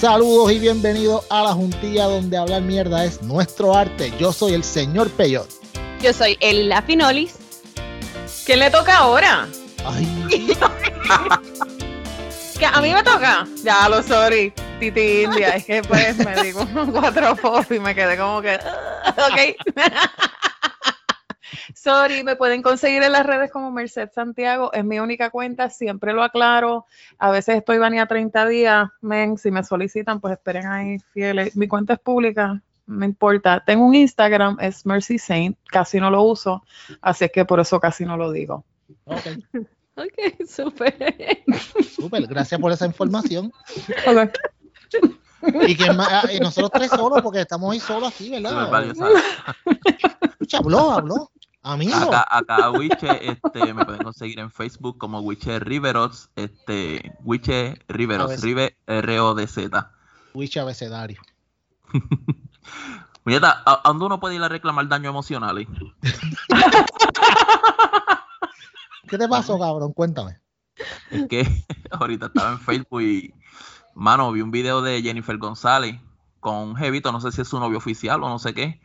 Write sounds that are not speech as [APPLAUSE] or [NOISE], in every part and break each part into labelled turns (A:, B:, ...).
A: Saludos y bienvenidos a la juntilla donde hablar mierda es nuestro arte. Yo soy el señor Peyot.
B: Yo soy el Finolis.
C: ¿Quién le toca ahora?
A: Ay,
C: ¿Que ¿A mí me toca? Ya lo sorry, Titi India. Es que pues me digo cuatro [LAUGHS] fofos y me quedé como que. ok. [LAUGHS] Sorry, me pueden conseguir en las redes como Merced Santiago, es mi única cuenta, siempre lo aclaro. A veces estoy vanía 30 días, men, si me solicitan, pues esperen ahí fieles. Mi cuenta es pública, no importa. Tengo un Instagram, es Mercy Saint, casi no lo uso, así es que por eso casi no lo digo.
A: ok, [LAUGHS]
B: Ok, súper.
A: súper. Gracias por esa información.
C: Ok.
A: Y, que ah, y nosotros tres solos, porque estamos ahí solos aquí, ¿verdad? Escucha, habló, habló. Amigo.
D: Acá, acá Wiche, este, me pueden conseguir en Facebook como Wiche Riveros, este, Wiche Riveros,
A: ver.
D: Rive R O D Z.
A: Witch abecedario. [LAUGHS]
D: Muñeta, ¿a, a dónde uno puede ir a reclamar daño emocional? eh?
A: ¿Qué te pasó, cabrón? Cuéntame.
D: Es que [LAUGHS] ahorita estaba en Facebook y, mano, vi un video de Jennifer González con un jevito, no sé si es su novio oficial o no sé qué.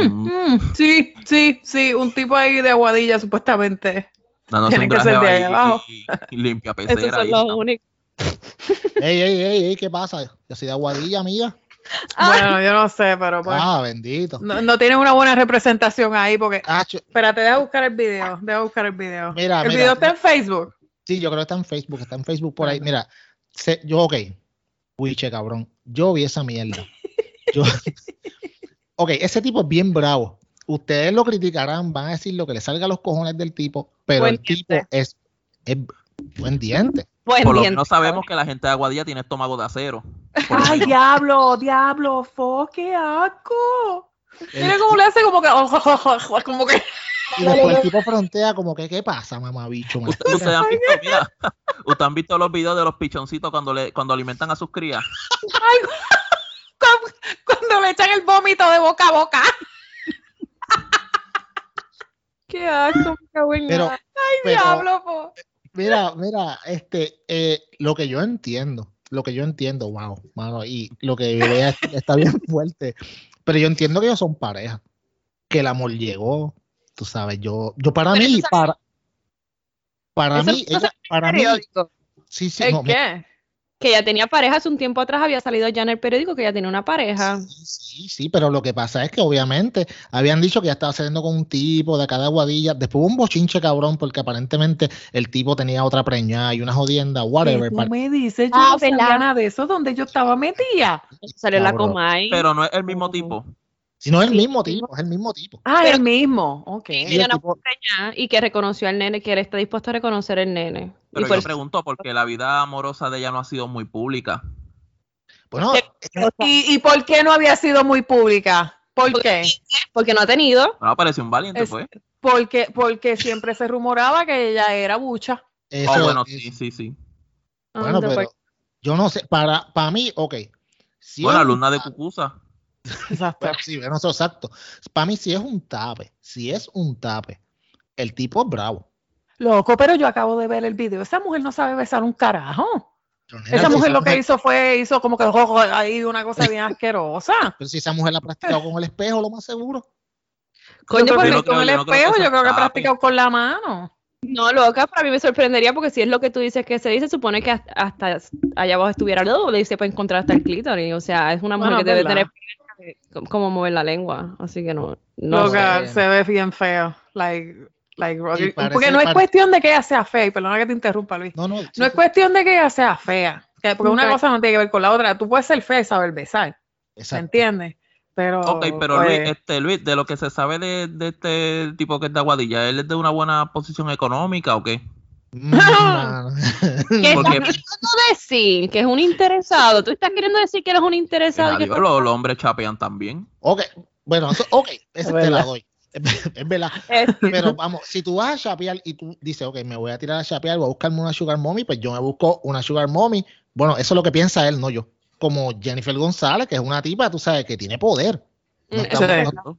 D: Un-
C: Mm, sí, sí, sí, un tipo ahí de aguadilla supuestamente.
D: dándose
C: Tienen
D: un
C: que ser de ahí
D: ahí
C: abajo.
D: y, y limpia [LAUGHS]
B: Esos
D: pecera.
B: son
D: ahí
B: los únicos.
A: Ey, ey, ey, ey, ¿qué pasa? Yo soy de Aguadilla, amiga.
C: Bueno, yo no sé, pero pues.
A: Ah, bendito.
C: No, no tienen una buena representación ahí porque.
A: Acho,
C: Espérate, deja buscar el video. Deja buscar el video.
A: Mira,
C: el
A: mira,
C: video está en Facebook.
A: Sí, yo creo que está en Facebook, está en Facebook por ahí. Mira, se- yo, ok, Wiche, cabrón, yo vi esa mierda. Yo, [LAUGHS] ok, ese tipo es bien bravo. Ustedes lo criticarán, van a decir lo que le salga a los cojones del tipo, pero
C: Buen
A: el tipo es, es buen diente.
B: Buen
D: Por lo menos sabemos que la gente de Aguadilla tiene estómago de acero.
C: Ay, diablo, diablo, fo, qué asco. Mira
A: El-
C: cómo le hace como que. [LAUGHS] Como que.
A: y después el tipo frontea como que, ¿qué pasa, mamabicho? man?
D: Usted- Ustedes han visto, mira, [LAUGHS] ustedes han visto los videos de los pichoncitos cuando le, cuando alimentan a sus crías.
C: Cuando, [LAUGHS] cuando le echan el vómito de boca a boca. [LAUGHS] Qué asco, me cago en
A: Pero.
C: Ay,
A: pero-
C: diablo, fo.
A: Mira, mira, este, eh, lo que yo entiendo, lo que yo entiendo, wow, mano, y lo que vea es- está bien [LAUGHS] fuerte, pero yo entiendo que ellos son pareja, que el amor llegó, tú sabes, yo, yo para
B: Pero
A: mí, para, para mí, ella, para mí, sí, sí,
C: ¿El
A: no,
C: qué?
B: Que ella tenía pareja hace un tiempo atrás, había salido ya en el periódico que ella tenía una pareja.
A: sí, sí, sí, pero lo que pasa es que obviamente habían dicho que ya estaba saliendo con un tipo de cada guadilla, después hubo un bochinche cabrón, porque aparentemente el tipo tenía otra preñada y una jodienda, whatever,
C: ¿Qué tú me dices? Yo
B: Ah,
C: no sabía nada de eso, donde yo estaba metida.
B: Salió la
A: Cabrón.
B: Comay.
D: Pero no es el mismo tipo.
A: Si no es el
B: Sí,
A: mismo
B: sí.
A: tipo, es el mismo tipo.
C: Ah,
B: Pero-
C: el mismo. Ok.
A: Y
B: Ella
A: el
B: no
A: tipo-
B: y que reconoció al nene, que él está dispuesto a reconocer el nene.
D: Pero
B: y por
D: yo
B: eso-
D: pregunto porque la vida amorosa de ella no ha sido muy pública.
A: Bueno,
B: Pero-
C: ¿Y, ¿Y por qué no había sido muy pública? ¿Por qué?
B: porque no ha tenido.
D: No, pareció un valiente,
C: Es-
D: pues.
C: Porque, porque siempre se rumoraba que ella era bucha.
A: eso,
D: Oh, bueno,
A: es-
D: sí, sí, sí.
A: Bueno,
B: Anda,
A: pero
B: pues.
A: yo no sé, para, para mí, ok. Si
D: Bueno, alumna de Cucusa. [LAUGHS]
C: Exacto.
A: sí, bueno, eso exacto. Para mí, si es un tape, si es un tape, el tipo es bravo.
C: Loco, pero yo acabo de ver el video. Esa mujer no sabe besar un carajo.
A: Nena,
C: Esa mujer lo que hizo fue, hizo como que ojo, ahí una cosa bien [LAUGHS] asquerosa.
A: Pero si esa mujer la ha practicado con el espejo, lo más seguro.
B: Coño,
C: Yo
B: pues,
D: no
C: con
D: creo-
C: el
D: yo no creo que
C: espejo, yo creo que ha practicado con la mano.
B: no, loca, para mí me sorprendería porque si es lo que tú dices que se dice, supone que hasta, allá abajo estuviera luego y se puede encontrar hasta el clítoris. O sea, es una mujer
C: Bueno,
B: que debe
C: verdad.
B: tener como- como mover la lengua. Así que no. no
C: Loca, se ve bien feo. Like, like, porque no es
A: pare-
C: cuestión de que ella sea fea, y perdona que te interrumpa, Luis.
A: No, no. sí,
C: No es cuestión de que ella sea fea, que- porque una cosa no tiene que ver con la otra. Tú puedes ser fea y saber besar, ¿me
A: exacto.
C: entiendes? Pero,
D: Ok, pero
C: pues,
D: Luis, este, Luis, de lo que se sabe de, de este tipo que es de Aguadilla, ¿él es de una buena posición económica o qué?
A: Mm.
B: ¿Qué estás
D: Porque-
B: queriendo decir? Que es un interesado. ¿Tú estás queriendo decir que eres un interesado? y que
D: Adiós, los, los hombres chapean también.
A: ok, bueno, eso, ok, esa te la doy. Es verdad.
B: Es-
A: Pero vamos, si tú vas a chapear y tú dices, ok, me voy a tirar a chapear, voy a buscarme una sugar mommy, pues yo me busco una sugar mommy. Bueno, eso es lo que piensa él, no yo. Como Jennifer González, que es una tipa, tú sabes, que tiene poder. No
B: Mm,
A: estamos-
C: eso es.
A: no-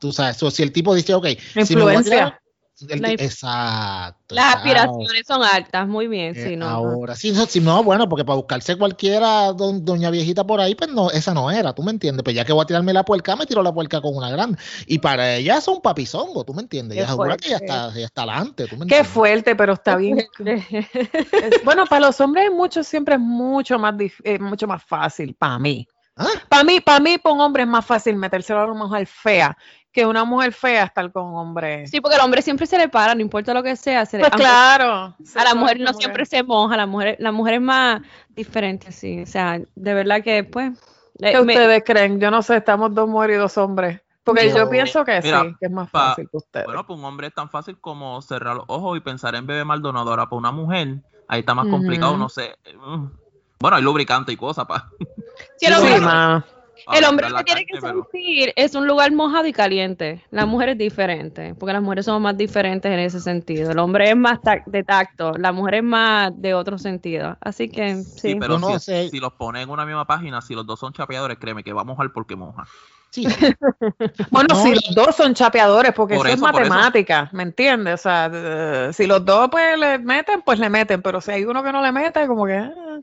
A: tú sabes, so, si el tipo dice, ok, si me voy a
C: influencia.
A: tirar, El-
B: La-
A: exacto.
B: Las aspiraciones son altas, muy bien,
A: Eh,
B: sí, no. no.
A: ahora, sí, no, sí, no, bueno, porque para buscarse cualquiera doña viejita por ahí, pues no, esa no era, tú me entiendes. Pues ya que voy a tirarme la puerca, me tiro la puerca con una grande. Y para ella es un papizongo, tú me entiendes.
C: Qué
A: Ella segura que ya está, ya está adelante, tú me
C: Qué
A: entiendes.
C: fuerte, pero está bien. [LAUGHS] Bueno, para los hombres es mucho, siempre es mucho más, eh, mucho más fácil, para mí.
A: ¿Ah?
C: Para mí, para mí, para un hombre es más fácil metérselo a una mujer fea que una mujer fea estar con un hombre.
B: Sí, porque al hombre siempre se le para, no importa lo que sea. Se le-
C: pues
B: aunque
C: claro.
B: A la mujer no siempre se moja, la mujer, la mujer es más diferente, sí. O sea, de verdad que, pues. eh,
C: ¿Qué
B: me-
C: ustedes creen? Yo no sé, estamos dos mujeres y dos hombres. Porque yo
A: No.
C: pienso que
D: Mira,
C: sí, que es más
D: pa-
C: fácil que ustedes.
D: Bueno, pues un hombre es tan fácil como cerrar los ojos y pensar en bebé Maldonado. Ahora, para una mujer, ahí está más complicado,
C: Ujú.
D: no sé. Mm. Bueno, hay lubricante y cosas, pa.
B: si el
C: sí,
B: hombre,
C: mano.
B: el
D: para
B: hombre que tiene que
D: pero-
B: sentir es un lugar mojado y caliente. La mujer es diferente, porque las mujeres somos más diferentes en ese sentido. El hombre es más de tacto, la mujer es más de otro sentido. Así que, sí.
D: Sí, pero
A: no
D: si,
A: sé.
D: si los ponen en una misma página, si los dos son chapeadores, créeme que va a mojar porque moja.
A: Sí, [LAUGHS]
C: Bueno,
A: No,
C: si los dos son chapeadores, porque
D: Por
C: eso,
D: eso,
C: es
D: eso.
C: matemática, ¿me entiendes? O sea, eh, si los dos pues le meten, pues le meten, pero si hay uno que no le mete, como que eh,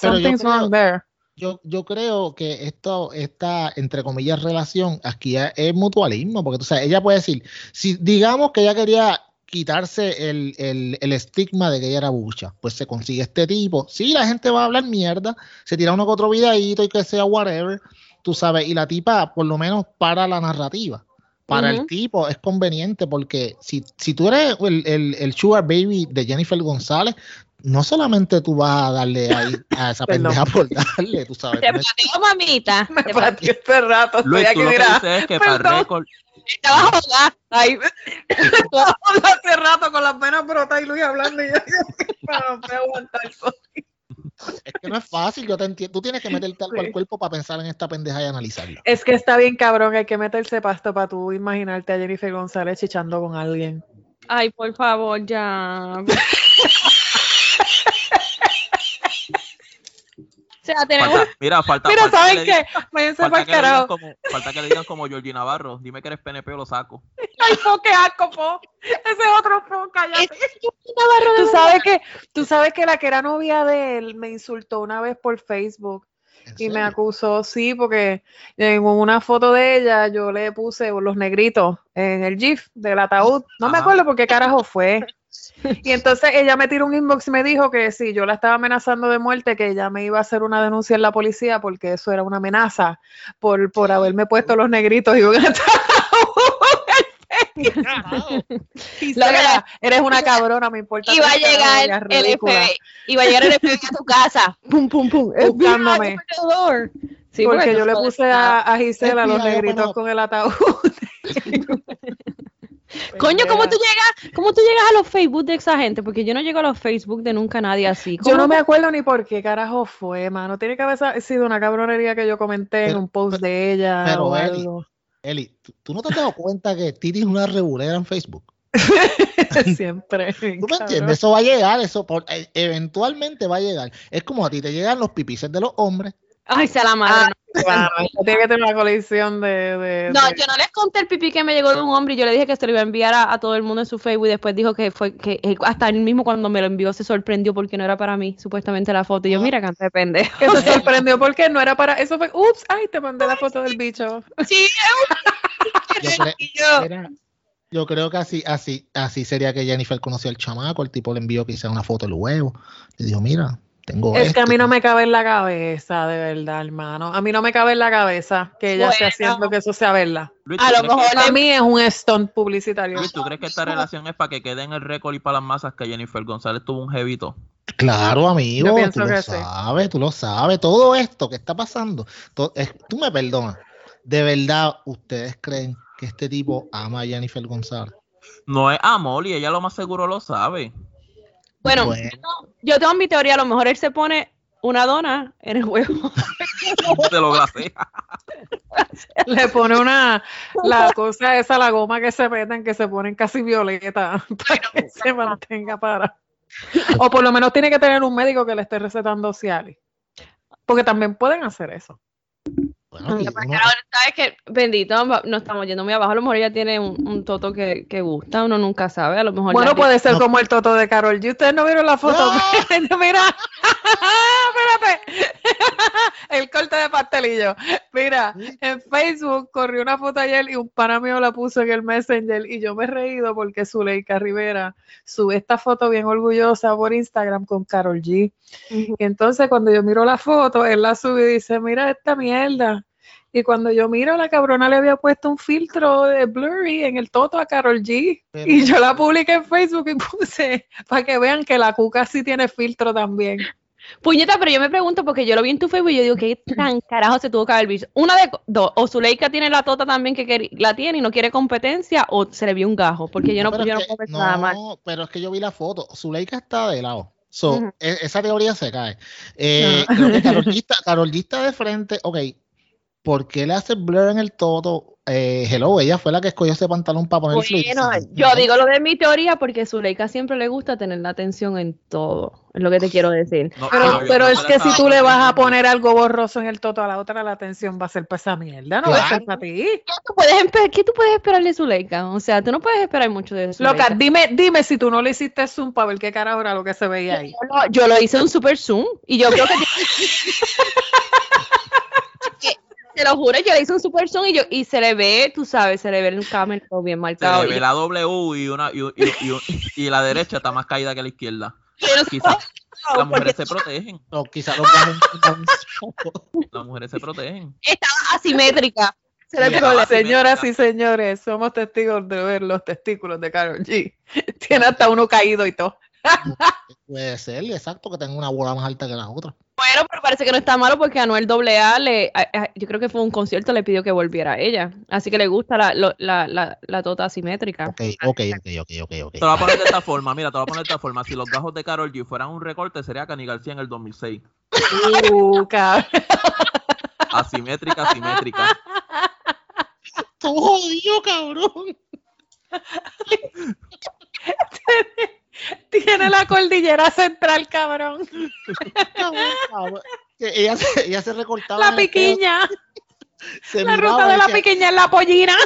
A: Pero yo
C: something's
A: creo-
C: wrong there.
A: yo, yo creo que esto, esta, entre comillas, relación aquí es, mutualismo, porque tú sabes, ella puede decir, si digamos que ella quería quitarse el, el, el estigma de que ella era bucha, pues se consigue este tipo. Sí, la gente va a hablar mierda, se tira uno que otro videíto y que sea whatever, tú sabes, y la tipa, por lo menos, para la narrativa. Para el tipo es conveniente porque si, si tú eres el, el, el sugar baby de Jennifer González, no solamente tú vas a darle ahí a [LAUGHS] esa pendeja por darle, tú sabes.
B: Te pateo, mamita. [LAUGHS]
C: Me
B: Te
C: pateó este rato, estoy
D: Luis,
C: aquí,
D: tú lo que
C: mira.
D: dices es que para récord,
B: Estaba jugando. Ay, [LAUGHS]
C: hace rato con las venas brotas y Luis hablando y yo, no puedo aguantar.
A: Es que no es fácil, yo te entiendo. Tú tienes que meterte algo
C: Sí.
A: al cuerpo para pensar en esta pendeja y analizarla.
C: Es que está bien cabrón, hay que meterse pasto para tú imaginarte a Jennifer González chichando con alguien.
B: ay, por favor, ya. O sea, tenemos.
D: falta, mira, falta,
C: Mira,
D: falta que
C: ¿saben
D: le
C: qué? Váyanse [LAUGHS]
D: falta que le digan como, falta que le digan como Georgie Navarro, dime que eres PNP o lo saco. [LAUGHS]
C: Ay, po, qué asco, po. Ese es otro po, cállate.
B: Navarro
C: Tú sabes que, tú sabes que la que era novia de él me insultó una vez por Facebook
A: ¿En
C: y me acusó, sí, porque en una foto de ella yo le puse los negritos en el GIF del ataúd. No me acuerdo por qué carajo fue. Y entonces ella me tiró un inbox y me dijo que si yo la estaba amenazando de muerte, que ella me iba a hacer una denuncia en la policía porque eso era una amenaza por, por haberme puesto los negritos y un. [LAUGHS] Gisela, eres una [LAUGHS] cabrona, me importa.
B: Iba a llegar el. FBI. Iba a llegar el FBI a tu casa. [LAUGHS] Pum, pum, pum.
C: Buscándome.
B: Sí,
C: porque yo le puse a, a Gisela los negritos con el ataúd.
B: Coño, ¿cómo tú llegas, cómo tú llegas a los Facebook de esa gente? Porque yo no llego a los Facebook de nunca nadie así.
C: Yo no me acuerdo ni por qué carajo fue, mano. Tiene que haber sido una cabronería que yo comenté en un post de ella
A: pero,
C: o
A: Eli,
C: algo.
A: Eli, ¿tú, tú no te has dado cuenta que Titi es una regulera en Facebook? [LAUGHS]
C: Siempre.
A: ¿Tú me entiendes? Eso va a llegar, eso por- eh, eventualmente va a llegar. Es como a ti te llegan los pipices de los hombres.
B: Ay, sea la madre.
C: Claro, esto tiene que tener una colección de. de-
B: No,
C: de-
B: yo no les conté el pipí que me llegó de un hombre y yo le dije que se lo iba a enviar a, a todo el mundo en su Facebook y después dijo que fue que él- hasta él mismo cuando me lo envió se sorprendió porque no era para mí, supuestamente la foto. Y yo,
A: Ah.
B: mira, canta de pendejo.
C: que se [LAUGHS] sorprendió porque no era para. Eso fue. Ups, ay, te mandé la foto del bicho. [LAUGHS]
B: Sí,
A: Yo, cre-
B: y yo,
A: era- yo creo que así, así, así sería que Jennifer conoció al chamaco, el tipo le envió quizá una foto del huevo. Le dijo, mira, tengo
C: Es
A: esto.
C: que a mí no me cabe en la cabeza, de verdad, hermano. A mí no me cabe en la cabeza que ella esté
B: Bueno.
C: haciendo que eso sea verdad.
D: Luis,
B: A
D: ¿tú
B: lo mejor
C: Para mí es un stunt publicitario.
D: Luis, ¿tú crees que esta relación es para que quede en el récord y para las masas que Jennifer González tuvo un jevito?
A: Claro, amigo,
C: Yo
A: tú lo
C: que sí.
A: sabes, tú lo sabes. Todo esto que está pasando, es- tú me perdonas. ¿De verdad ustedes creen que este tipo ama a Jennifer González?
D: No es amor y ella lo más seguro lo sabe.
B: Bueno,
A: Bueno.
B: yo tengo mi teoría, a lo mejor él se pone una dona en el huevo. [LAUGHS]
D: Te lo. [LAUGHS]
C: Le pone una, la cosa esa, la goma que se meten, que se ponen casi violeta, [LAUGHS] para que se mantenga para. O por lo menos tiene que tener un médico que le esté recetando Cialis. Porque también pueden hacer eso.
A: Y uno-
B: ahora, ¿sabes que Bendito, no estamos yendo muy abajo. A lo mejor ella tiene un, un toto que, que gusta, uno nunca sabe. A lo mejor.
C: Bueno, puede ser
A: No.
C: como el toto de Carol G. Ustedes no vieron la foto.
A: ¡No! [LAUGHS]
C: Mira, [LAUGHS] espérate. [LAUGHS] El corte de pastelillo. Mira, en Facebook corrió una foto ayer y un pana mío la puso en el Messenger y yo me he reído porque Zuleika Rivera sube esta foto bien orgullosa por Instagram con Carol G. Y entonces cuando yo miro la foto, él la sube y dice, mira esta mierda. Y cuando yo miro, la cabrona le había puesto un filtro de blurry en el toto a Carol G.
A: Pero-
C: Y yo la publiqué en Facebook y puse para que vean que la cuca sí tiene filtro también.
B: Puñeta, pero yo me pregunto porque yo lo vi en tu Facebook y yo digo, ¿qué tan carajo se tuvo que haber visto? Una de dos, o Zuleika tiene la tota también que la tiene y no quiere competencia, o se le vio un gajo, porque yo no,
A: pero
B: yo no
A: que-
B: puedo ver nada
A: no, pero es que yo vi la foto. Zuleika está de lado. So, e- esa teoría se cae. Eh, creo que Karol [LAUGHS] G está- Karol G está de frente. Ok, ¿por qué le hace blur en el todo? Eh, hello, ella fue la que escogió ese pantalón para ponerse.
B: Bueno, yo digo lo de mi teoría porque Zuleika siempre le gusta tener la atención en todo, es lo que te quiero decir.
D: No,
C: Pero,
D: no, yo
C: pero
D: no
C: es que si tú le vas a poner algo borroso en el toto a la otra, la atención va a ser para esa mierda, no va a ser para ti.
B: ¿Qué tú puedes, qué tú puedes esperar de Zuleika? O sea, tú no puedes esperar mucho de Zuleika.
C: Loca, dime, dime si tú no le hiciste zoom para ver qué carajo era lo que se veía ahí.
B: Yo lo- yo lo hice en super zoom y yo creo Que, [LAUGHS] te lo juro, yo le hice un super zoom y yo y se le ve, tú sabes, se le ve el camel todo bien
D: Se
B: marcado.
D: le
B: Y
D: ve la W y, una, y, y- y- y la derecha está más caída que la izquierda.
B: no
D: Quizás las mujeres
B: porque
D: se protegen.
A: O quizá los.
D: Las mujeres se protegen.
B: estaba asimétrica.
C: Señoras y señores, somos testigos de ver los testículos de Karol G. Tiene hasta uno caído y todo.
A: Puede ser, exacto, que tenga una bola más alta que la otra.
B: Bueno, pero parece que no está malo porque Anuel AA le, a- a- yo creo que fue un concierto, le pidió que volviera a ella. Así que le gusta la, lo- la, la, la tota asimétrica.
A: Ok, ok, ok, ok, ok, ok.
D: Te lo voy a poner de esta forma, mira, te lo voy a poner de esta forma. Si los gajos de Carol G fueran un recorte, sería Cani García en el 2006.
C: Uh, cabrón.
D: Asimétrica, asimétrica.
A: Tú jodido, cabrón. [LAUGHS]
C: Tiene la cordillera central, cabrón.
A: Ella, se, ella se recortaba.
C: La piquiña. [LAUGHS]
A: se
C: La ruta de la
A: decía,
C: piquiña en la pollina. [LAUGHS]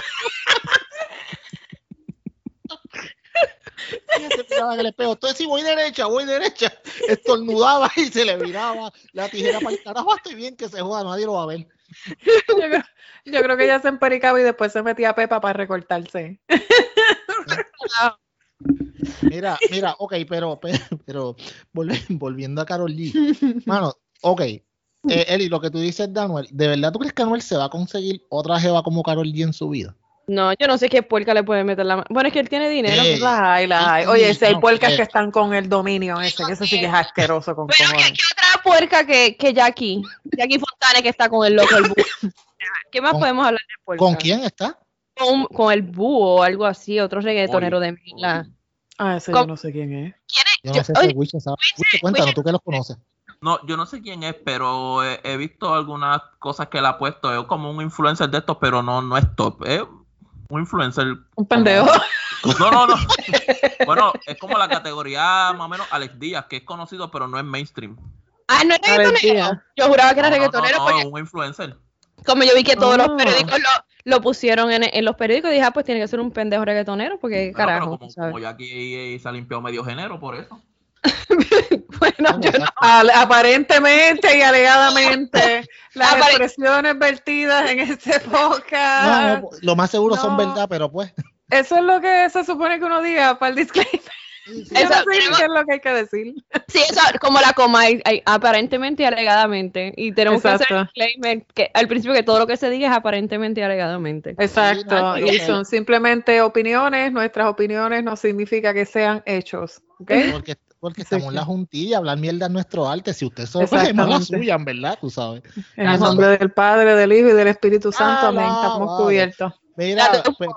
A: ella se miraba en el espejo. Entonces, si voy derecha, voy derecha. Estornudaba y se le viraba la tijera para el carajo. Estoy bien que se joda, nadie lo va a ver.
C: Yo creo, yo creo que ella se empericaba y después se metía a Pepa para recortarse. [LAUGHS]
A: Mira, mira, ok, pero, pero, volviendo a Carol G. Mano, ok. Eh, Eli, lo que tú dices de Anuel, ¿de verdad tú crees que Anuel se va a conseguir otra jeva como Carol G en su vida?
B: No, yo no sé qué puerca le puede meter la mano. Bueno, es que él tiene dinero.
A: Eh,
C: Las hay, las hay.
A: Sí,
C: Oye, si hay
A: no,
C: puercas
A: eh.
C: que están con el dominio ese, que eso sí que es asqueroso con
B: Pero ¿qué,
C: cojones.
B: qué otra puerca que, que Jackie? Jackie Fontane que está con el loco, el. ¿Qué más
A: ¿Con-
B: podemos hablar de puerca?
A: ¿Con quién está?
B: Con, con el búho o algo así, otro reggaetonero de Mila.
C: Ah, ese yo no sé quién es.
B: ¿Quién es?
A: Yo
B: Yo-
A: no sé si Wiche sabe. Wiche, cuéntanos, tú que los conoces.
D: No, yo no sé quién es, pero he, he visto algunas cosas que él ha puesto. Es como un influencer de estos, pero no, no es top. Es un influencer.
C: Un pendejo.
D: No, no, no. [LAUGHS] Bueno, es como la categoría más o menos Alex Díaz, que es conocido, pero no es mainstream.
B: Ah, no es reggaetonero. Yo juraba que era
D: No, no,
B: reggaetonero
D: no,
B: porque
D: no, un influencer.
B: Como yo vi que todos
C: Ah.
B: los periódicos lo, lo pusieron en, en los periódicos, dije, ah, pues tiene que ser un pendejo reggaetonero porque
D: Bueno, pero
B: carajo,
D: como,
B: ¿sabes?
D: como ya aquí se ha limpiado medio género por eso. [LAUGHS]
B: Bueno,
A: No,
B: yo no.
A: exacto.
C: Al- aparentemente y alegadamente, [LAUGHS] las
B: Apare-
C: expresiones vertidas en este podcast.
A: No, no, lo más seguro son verdad, pero pues.
C: Eso es lo que se supone que uno diga para el disclaimer. Yo no
B: Eso,
C: sé
B: tenemos-
C: qué es lo que hay que decir.
B: Sí, eso, como la coma, hay- hay- aparentemente y alegadamente. Y tenemos que hacer disclaimer que al principio que todo lo que se diga es aparentemente y alegadamente.
C: Exacto.
A: no,
C: y
A: no.
C: son simplemente opiniones. Nuestras opiniones no significa que sean hechos. ¿ok?
A: Porque, porque
C: Sí,
A: estamos en la juntilla, hablar mierda es nuestro arte. Si usted solo es la
C: Exactamente.
A: suya, en verdad, tú sabes.
C: En el nombre del Padre, del Hijo y del Espíritu Santo.
A: Ah,
C: Amén. Estamos
A: vale.
C: cubiertos.
A: Mira, pues.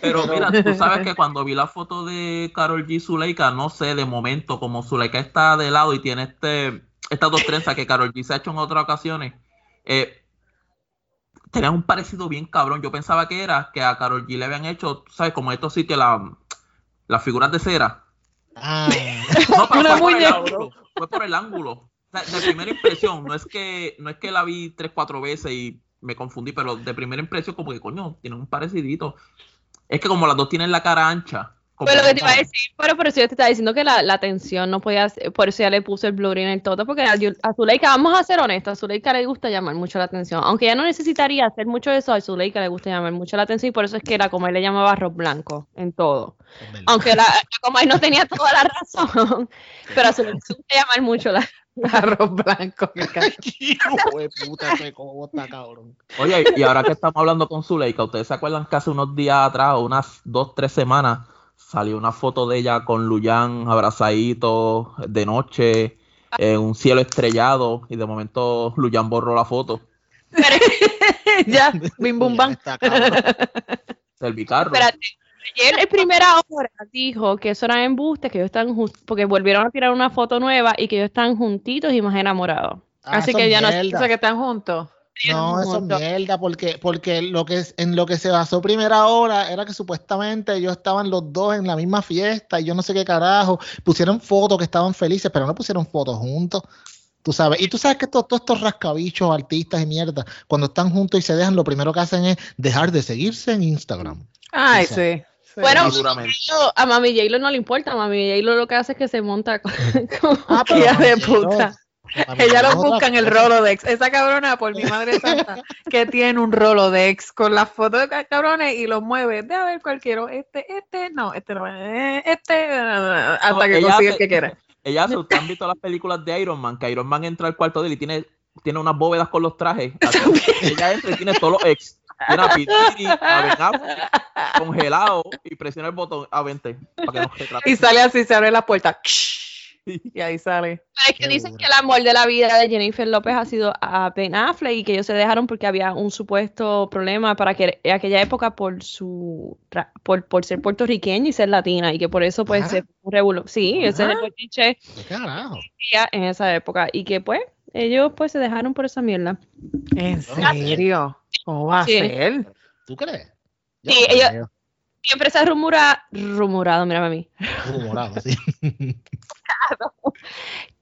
D: Pero
A: Pero-
D: mira, tú sabes que [LAUGHS] cuando vi la foto de Carol G Zuleika, no sé, de momento, como Zuleika está de lado y tiene este estas dos trenzas que Carol G se ha hecho en otras ocasiones, eh, tenían un parecido bien cabrón. Yo pensaba que era que a Carol G le habían hecho, tú ¿sabes? Como estos sitios, la- las figuras de cera.
A: ah,
D: No, pero [LAUGHS]
C: Una
D: fue por el ángulo. Fue por el ángulo. O sea, de primera impresión, no es que, no es que la vi tres, cuatro veces y me confundí, pero de primera impresión como que coño, tienen un parecidito. Es que como las dos tienen la cara ancha. como
B: Pero lo que te iba a decir, pero por eso yo te estaba diciendo que la, la tensión no podía ser, por eso ya le puse el blur en el todo, porque a, a Zuleika, vamos a ser honestos, a Zuleika le gusta llamar mucho la atención, aunque ella no necesitaría hacer mucho de eso, a Zuleika le gusta llamar mucho la atención y por eso es que la Comay le llamaba arroz blanco en todo, aunque la, la Comay no tenía toda la razón, [LAUGHS] pero a Zuleika le gusta llamar mucho la... [LAUGHS]
C: Arroz blanco. [LAUGHS]
A: Hijo de puta, ese cobo está cabrón.
D: Oye, y ahora que estamos hablando con Zuleika, ¿ustedes se acuerdan que hace unos días atrás, unas dos, tres semanas, salió una foto de ella con Luyan abrazadito de noche, en un cielo estrellado, y de momento Luyan borró la foto, [LAUGHS]
C: ya, bim bum bam.
A: Está cabrón.
D: Servicarro.
B: Espérate, ayer en primera hora dijo que eso era embuste, que ellos están jun- porque volvieron a tirar una foto nueva y que ellos están juntitos y más enamorados.
A: Ah,
B: Así que ya no-
A: mierda.
C: O sea que están juntos.
A: No, eso es
B: juntos.
A: mierda, porque, porque lo que en lo que se basó primera hora era que supuestamente ellos estaban los dos en la misma fiesta y yo no sé qué carajo. Pusieron fotos que estaban felices, pero no pusieron fotos juntos. Tú sabes, y tú sabes que todos, todos estos rascabichos, artistas y mierda, cuando están juntos y se dejan, lo primero que hacen es dejar de seguirse en Instagram.
C: Ay,
A: sí.
B: Bueno, a Mami J-Lo no le importa, a Mami J-Lo lo que hace es que se monta con, [LAUGHS] con-
A: Ah,
C: de puta. Ella lo busca en el. Rolodex. Esa cabrona, por mi madre santa, que tiene un Rolodex con las fotos de ca- cabrones y los mueve. De a ver cuál quiero. Este, este, no, este no, eh, este, eh, hasta
D: No,
C: que consiga el que quiera.
D: Ella hace, ¿ustedes han visto las películas de Iron Man? Que Iron Man entra al cuarto de él y tiene, tiene unas bóvedas con los trajes. [LAUGHS] Ella entra y tiene todos los ex. Tiene a Pitiri, a Ben Affleck, congelado y presiona el botón a 20 para que no retrate.
C: Y sale así, se abre la puerta. Y ahí sale.
B: es que dicen que el amor de la vida de Jennifer López ha sido a Ben Affleck y que ellos se dejaron porque había un supuesto problema para que en aquella época por su por, por ser puertorriqueña y ser latina y que por eso pues
A: Ah.
B: se revuelo. Sí, ese es el
C: Ah.
A: ¿Qué carajo?
B: en esa época y que pues ellos pues se dejaron por esa mierda.
C: ¿En serio? ¿Cómo va a ser?
A: ¿Tú crees? Yo
B: Sí,
A: no creo.
B: Siempre se rumora, rumorado, mira a mí,
A: Rumorado, sí. [LAUGHS]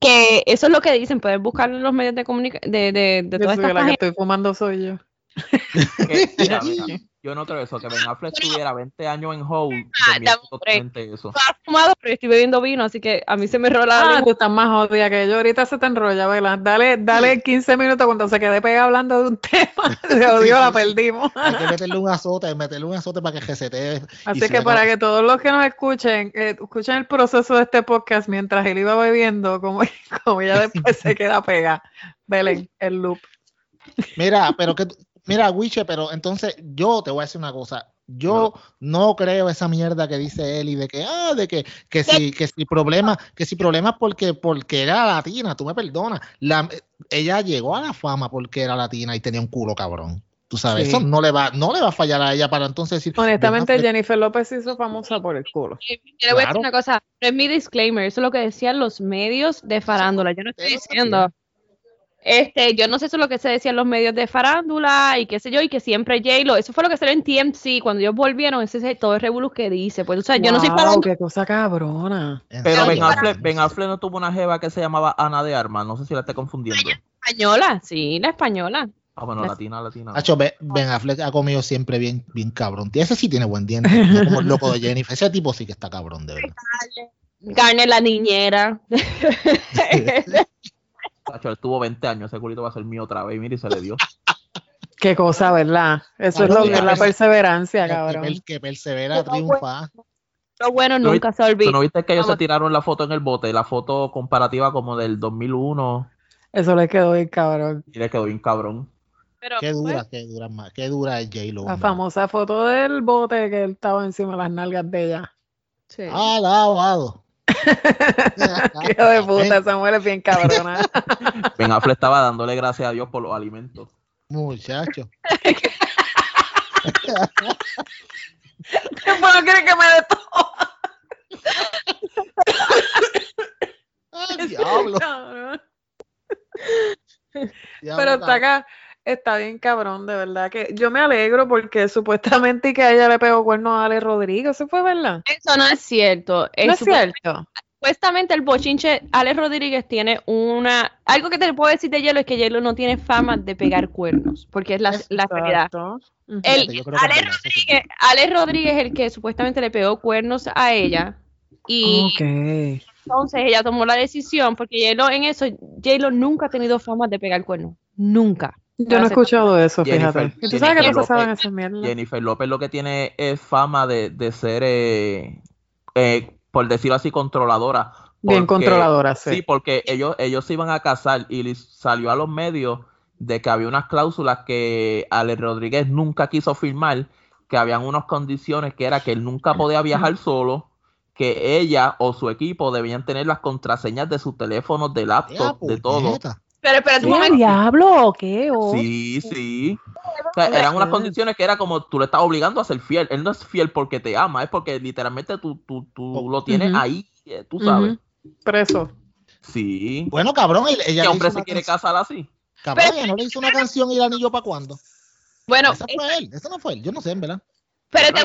B: que eso es lo que dicen, pueden buscarlo en los medios de comunicación de, de, de
C: soy
B: estas
C: la que estoy fumando soy yo. [LAUGHS] [LAUGHS]
D: Yo no creo eso, que Ben Affleck estuviera 20 años en Hold.
B: Ah,
D: totalmente eso.
B: Fumado, pero yo estoy bebiendo vino, así que a mí se me rola la
C: Ah,
B: lengua.
C: tú estás más jodida que yo. Ahorita se te enrolla, ¿verdad? Dale, dale 15 minutos cuando se quede pegada hablando de un [LAUGHS] tema. Se odió, la perdimos.
A: Hay que meterle un azote, meterle un azote para que resetee.
C: Así que para
A: acaba-
C: que todos los que nos escuchen, eh, escuchen el proceso de este podcast mientras él iba bebiendo, como, como ella después se queda pegada. Belén, el loop.
A: Mira, pero que, mira, Wiche, pero entonces yo te voy a decir una cosa. Yo no creo esa mierda que dice él y de que, ah, de que, que si, que si problema, que si problema porque, porque era latina, tú me perdonas. La, ella llegó a la fama porque era latina y tenía un culo cabrón. Tú sabes,
C: Sí.
A: eso no le va, no le va a fallar a ella para entonces decir.
C: Honestamente, Jennifer López se hizo famosa por el culo.
B: Yo le voy a
A: Claro.
B: decir una cosa, no es mi disclaimer, eso es lo que decían los medios de farándula. Yo no estoy diciendo, este, yo no sé eso es lo que se decía en los medios de farándula y qué sé yo, y que siempre J-Lo, eso fue lo que salió en TMC cuando ellos volvieron, ese es todo el revolú que dice. Pues, o sea, yo no soy farándula.
C: qué cosa cabrona.
A: ¿En
D: Pero? Ben Affleck, Ben Affleck no tuvo una jeva que se llamaba Ana de Armas. No sé si la esté confundiendo.
B: española, sí, la española.
D: Ah, bueno, latina, latina.
A: Hacho, Ben, Ben Affleck ha comido siempre bien, bien cabrón. Ese sí tiene buen diente, no como el loco de Jennifer. Ese tipo sí que está cabrón, de verdad.
B: Garner la niñera. [LAUGHS]
D: Tacho, él tuvo 20 años, ese culito va a ser mío otra vez. Y mira, y se le dio. [LAUGHS]
C: Qué cosa, ¿verdad? Eso es lo que es la perseverancia,
A: El que,
C: cabrón.
A: per- que persevera,
B: No,
A: triunfa.
B: Lo bueno
D: ¿No
B: nunca se
D: ¿Tú
B: olvida.
D: no viste que ellos se tiraron la foto en el bote? La foto comparativa como del 2001.
C: Eso le quedó bien, cabrón.
D: Y le quedó bien cabrón.
B: Pero,
A: Qué dura,
B: pues,
A: qué dura más, qué dura es J-Lo.
C: La famosa foto del bote que él estaba encima de las nalgas de ella.
B: sí.
A: Ah, [LAUGHS]
C: Hijo de puta, esa mujer es bien cabrona. [LAUGHS]
D: Ben Affleck estaba dándole gracias a Dios por los alimentos.
A: Muchacho. [LAUGHS]
C: Después no quiere que me dé todo.
A: Ah, diablo.
C: Pero está acá, está bien cabrón, de verdad que yo me alegro porque supuestamente que a ella le pegó cuerno a Ale Rodríguez, ¿eso fue verdad?
B: Eso no es cierto.
C: No es cierto.
B: supuestamente el bochinche, Alex Rodríguez tiene una. Algo que te puedo decir de Hielo es que Hielo no tiene fama de pegar cuernos, porque es la, la realidad. El-
A: sí.
B: Rodríguez, Alex Rodríguez es el que supuestamente le pegó cuernos a ella. Y
C: Ok.
B: entonces ella tomó la decisión, porque J-Lo en eso, J-Lo nunca ha tenido fama de pegar cuernos. Nunca.
C: Yo no he escuchado eso,
D: Jennifer-
C: fíjate. ¿Y tú sabes qué
D: Jennifer
C: no se saben
D: López-
C: esas mierdas?
D: Jennifer López lo que tiene es fama de, de ser, eh, eh, por decirlo así, controladora.
C: Bien controladora, sí.
D: Sí, porque ellos, ellos se iban a casar y les salió a los medios de que había unas cláusulas que Alex Rodríguez nunca quiso firmar, que habían unas condiciones que era que él nunca podía viajar solo, que ella o su equipo debían tener las contraseñas de sus teléfonos, de laptop, de todo.
A: puñeta.
B: Pero espérate un
C: ¿Qué
B: momento.
C: diablo o qué? Oh.
D: Sí, sí. O sea, eran unas condiciones que era como tú le estás obligando a ser fiel. Él no es fiel porque te ama, es porque literalmente tú, tú, tú lo tienes ahí, eh, tú sabes.
C: Preso.
D: Sí.
A: Bueno, cabrón, él- ella
D: ¿Qué hombre se quiere
A: canción-
D: casar así?
A: Cabrón, ella no le hizo una canción y el anillo para cuándo.
B: Bueno,
A: Esa fue él, esa no fue él, yo no sé, en verdad.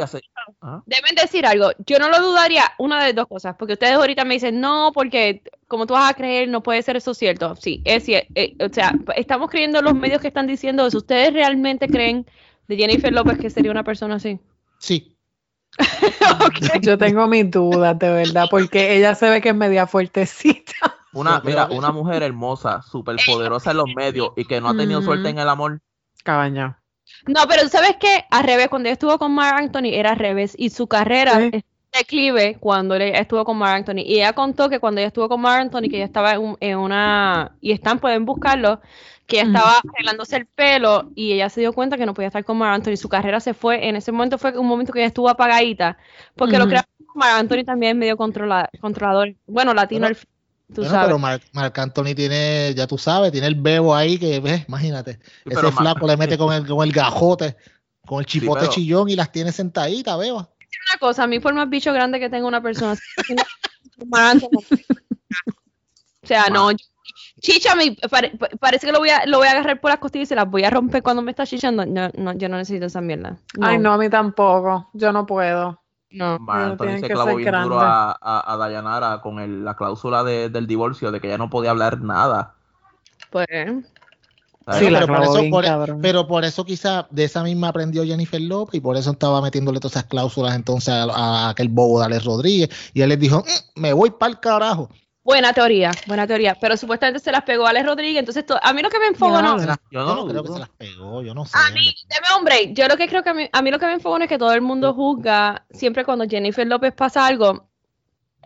D: Sé. Ajá.
B: deben decir algo. Yo no lo dudaría, una de dos cosas, porque ustedes ahorita me dicen, no, porque como tú vas a creer, no puede ser eso cierto. Sí, es cierto. o sea, estamos creyendo los medios que están diciendo eso. ¿Ustedes realmente creen de Jennifer López que sería una persona así?
A: Sí. [LAUGHS] [LAUGHS]
C: Yo tengo mis dudas, de verdad, porque ella se ve que es media fuertecita.
D: Una, mira, una mujer hermosa, súper poderosa en los medios y que no ha tenido
C: Ujú.
D: suerte en el amor.
C: Cabaña.
B: No, pero ¿sabes qué? Al revés, cuando ella estuvo con Mark Anthony era al revés y su carrera es declive cuando ella estuvo con Mark Anthony. Y ella contó que cuando ella estuvo con Mark Anthony, que ella estaba en, en una, y están, pueden buscarlo, que ella estaba arreglándose el pelo y ella se dio cuenta que no podía estar con Mark Anthony. Su carrera se fue, en ese momento fue un momento que ella estuvo apagadita, porque lo que Mark Anthony también es medio controla- controlador. Bueno, latino al fin, tú
A: Bueno,
B: sabes.
A: pero Marc, Marc Anthony tiene, ya tú sabes, tiene el bebo ahí que ves, imagínate.
D: Sí,
A: Ese flaco le mete con el, con el gajote, con el chipote
D: pero-
A: chillón y las tiene sentaditas, beba.
B: una cosa, a mí por más bicho grande que tenga una persona, o sea, no, yo- chicha, me pare- pa- parece que lo voy, a, lo voy a agarrar por las costillas y se las voy a romper cuando me está chichando. No, no, yo no necesito esa mierda. No,
C: Ay, no, a mí tampoco. Yo no puedo.
B: No.
C: Pero
D: Anthony se
C: que
D: clavó bien duro
C: grandes.
D: a, a, a Dayanara con el- la cláusula de- del divorcio, de que ella no podía hablar nada.
B: Pues.
C: Sí, la
A: pero, por eso,
C: bien,
A: por-
C: cabrón.
A: pero por eso quizá de esa misma aprendió Jennifer López y por eso estaba metiéndole todas esas cláusulas entonces a, a aquel bobo de Alex Rodríguez y él les dijo, "Mm, me voy para el carajo.
B: Buena teoría, buena teoría. Pero supuestamente se las pegó a Alex Rodríguez. Entonces, to- a mí lo que me enfoca no.
A: Las-
D: Yo no
A: no,
D: lo
A: creo que se las pegó, yo no sé.
B: A mí, deme hombre, yo lo que creo que a mí, a mí lo que me enfoca es que todo el mundo juzga siempre cuando Jennifer López pasa algo.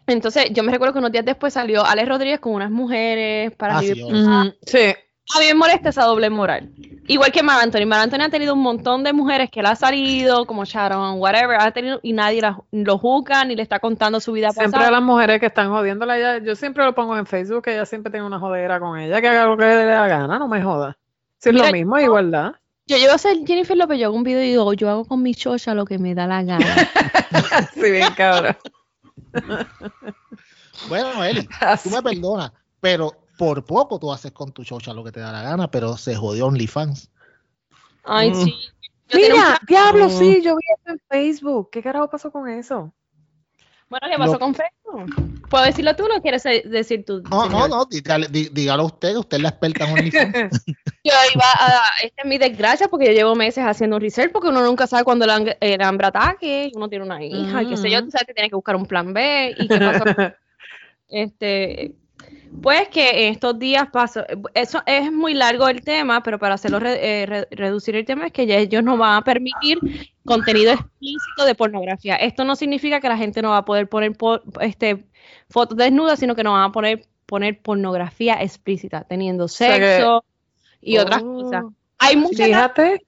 B: Entonces, yo me recuerdo que unos días después salió Alex Rodríguez con unas mujeres para
A: Ah, sí,
B: vivir-
C: Ujú. Sí.
B: A mí me molesta esa doble moral. Igual que Mar Anthony. Mar Anthony ha tenido un montón de mujeres que él ha salido, como Sharon, whatever, ha tenido, y nadie la- lo juzga ni le está contando su vida
C: Siempre
B: pasada.
C: las mujeres que están jodiéndola, ella, yo siempre lo pongo en Facebook, que ella siempre tiene una jodera con ella, que haga lo que le dé la gana, no me joda. Si es
B: Mira,
C: lo mismo, es igualdad.
B: Yo llevo a ser Jennifer López, yo hago un video y digo, yo hago con mi chocha lo que me da la gana. [LAUGHS]
C: sí, bien cabrón.
A: Bueno, Eli, tú me [LAUGHS] perdonas, pero por poco tú haces con tu chocha lo que te da la gana, pero se jodió OnlyFans.
B: Ay,
D: Mm.
B: sí. Yo tenía un
C: Mira, diablo,
A: Mm.
C: sí, yo vi eso en Facebook. ¿Qué carajo pasó con eso?
B: Bueno, ¿qué pasó
A: Lo-
B: con Facebook? ¿Puedo decirlo tú o lo quieres decir tú?
A: No, no,
B: señor?
A: no, dígale- dí- dígalo usted, usted es la experta en OnlyFans. [LAUGHS]
B: Yo iba a. Esta es mi desgracia porque yo llevo meses haciendo un research porque uno nunca sabe cuándo el, hambre ataque, uno tiene una hija, y qué sé yo,
C: Ujú.
B: tú sabes que tiene que buscar un plan B y qué pasó. [LAUGHS] este, pues que en estos días pasó, eso es muy largo el tema, pero para hacerlo re- eh, re- reducir el tema es que ya ellos no van a permitir contenido explícito de pornografía. Esto no significa que la gente no va a poder poner por- este, fotos desnudas, sino que no van a poner, poner pornografía explícita, teniendo
C: sea que-
B: sexo y otras
C: Oh.
B: cosas. Hay muchas,
C: Fíjate.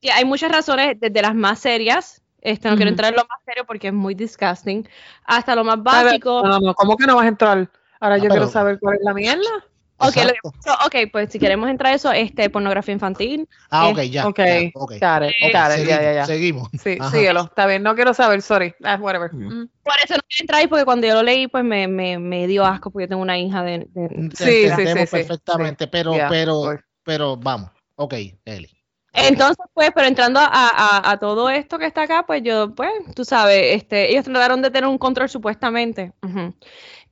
B: sí, hay muchas razones, desde las más serias, este, no quiero entrar en lo más serio porque es muy disgusting, hasta lo más
C: A ver,
B: básico.
C: No, no, ¿cómo que no vas a entrar? Ahora
A: Ah,
C: yo
A: pero-
C: quiero saber cuál es la mierda.
B: Ok, lo ok, pues si queremos entrar a eso, este, pornografía infantil.
A: Ah, ok, ya.
C: ok,
A: ya, ok.
C: got it,
B: Eh,
C: got it,
A: seguimos,
C: ya, ya, ya.
A: seguimos.
C: Sí,
A: Ajá.
C: síguelo. Está bien, no quiero saber, sorry. Ah, whatever. Mm.
B: Por eso no quiero entrar ahí porque cuando yo lo leí, pues me, me, me dio asco porque yo tengo una hija de... de-
C: Sí, sí,
A: entendemos
C: sí, sí,
A: perfectamente, pero, pero, pero vamos. Ok, Eli.
B: Entonces, pues, pero entrando a, a- a todo esto que está acá, pues yo, pues, tú sabes, este, ellos trataron de tener un control supuestamente.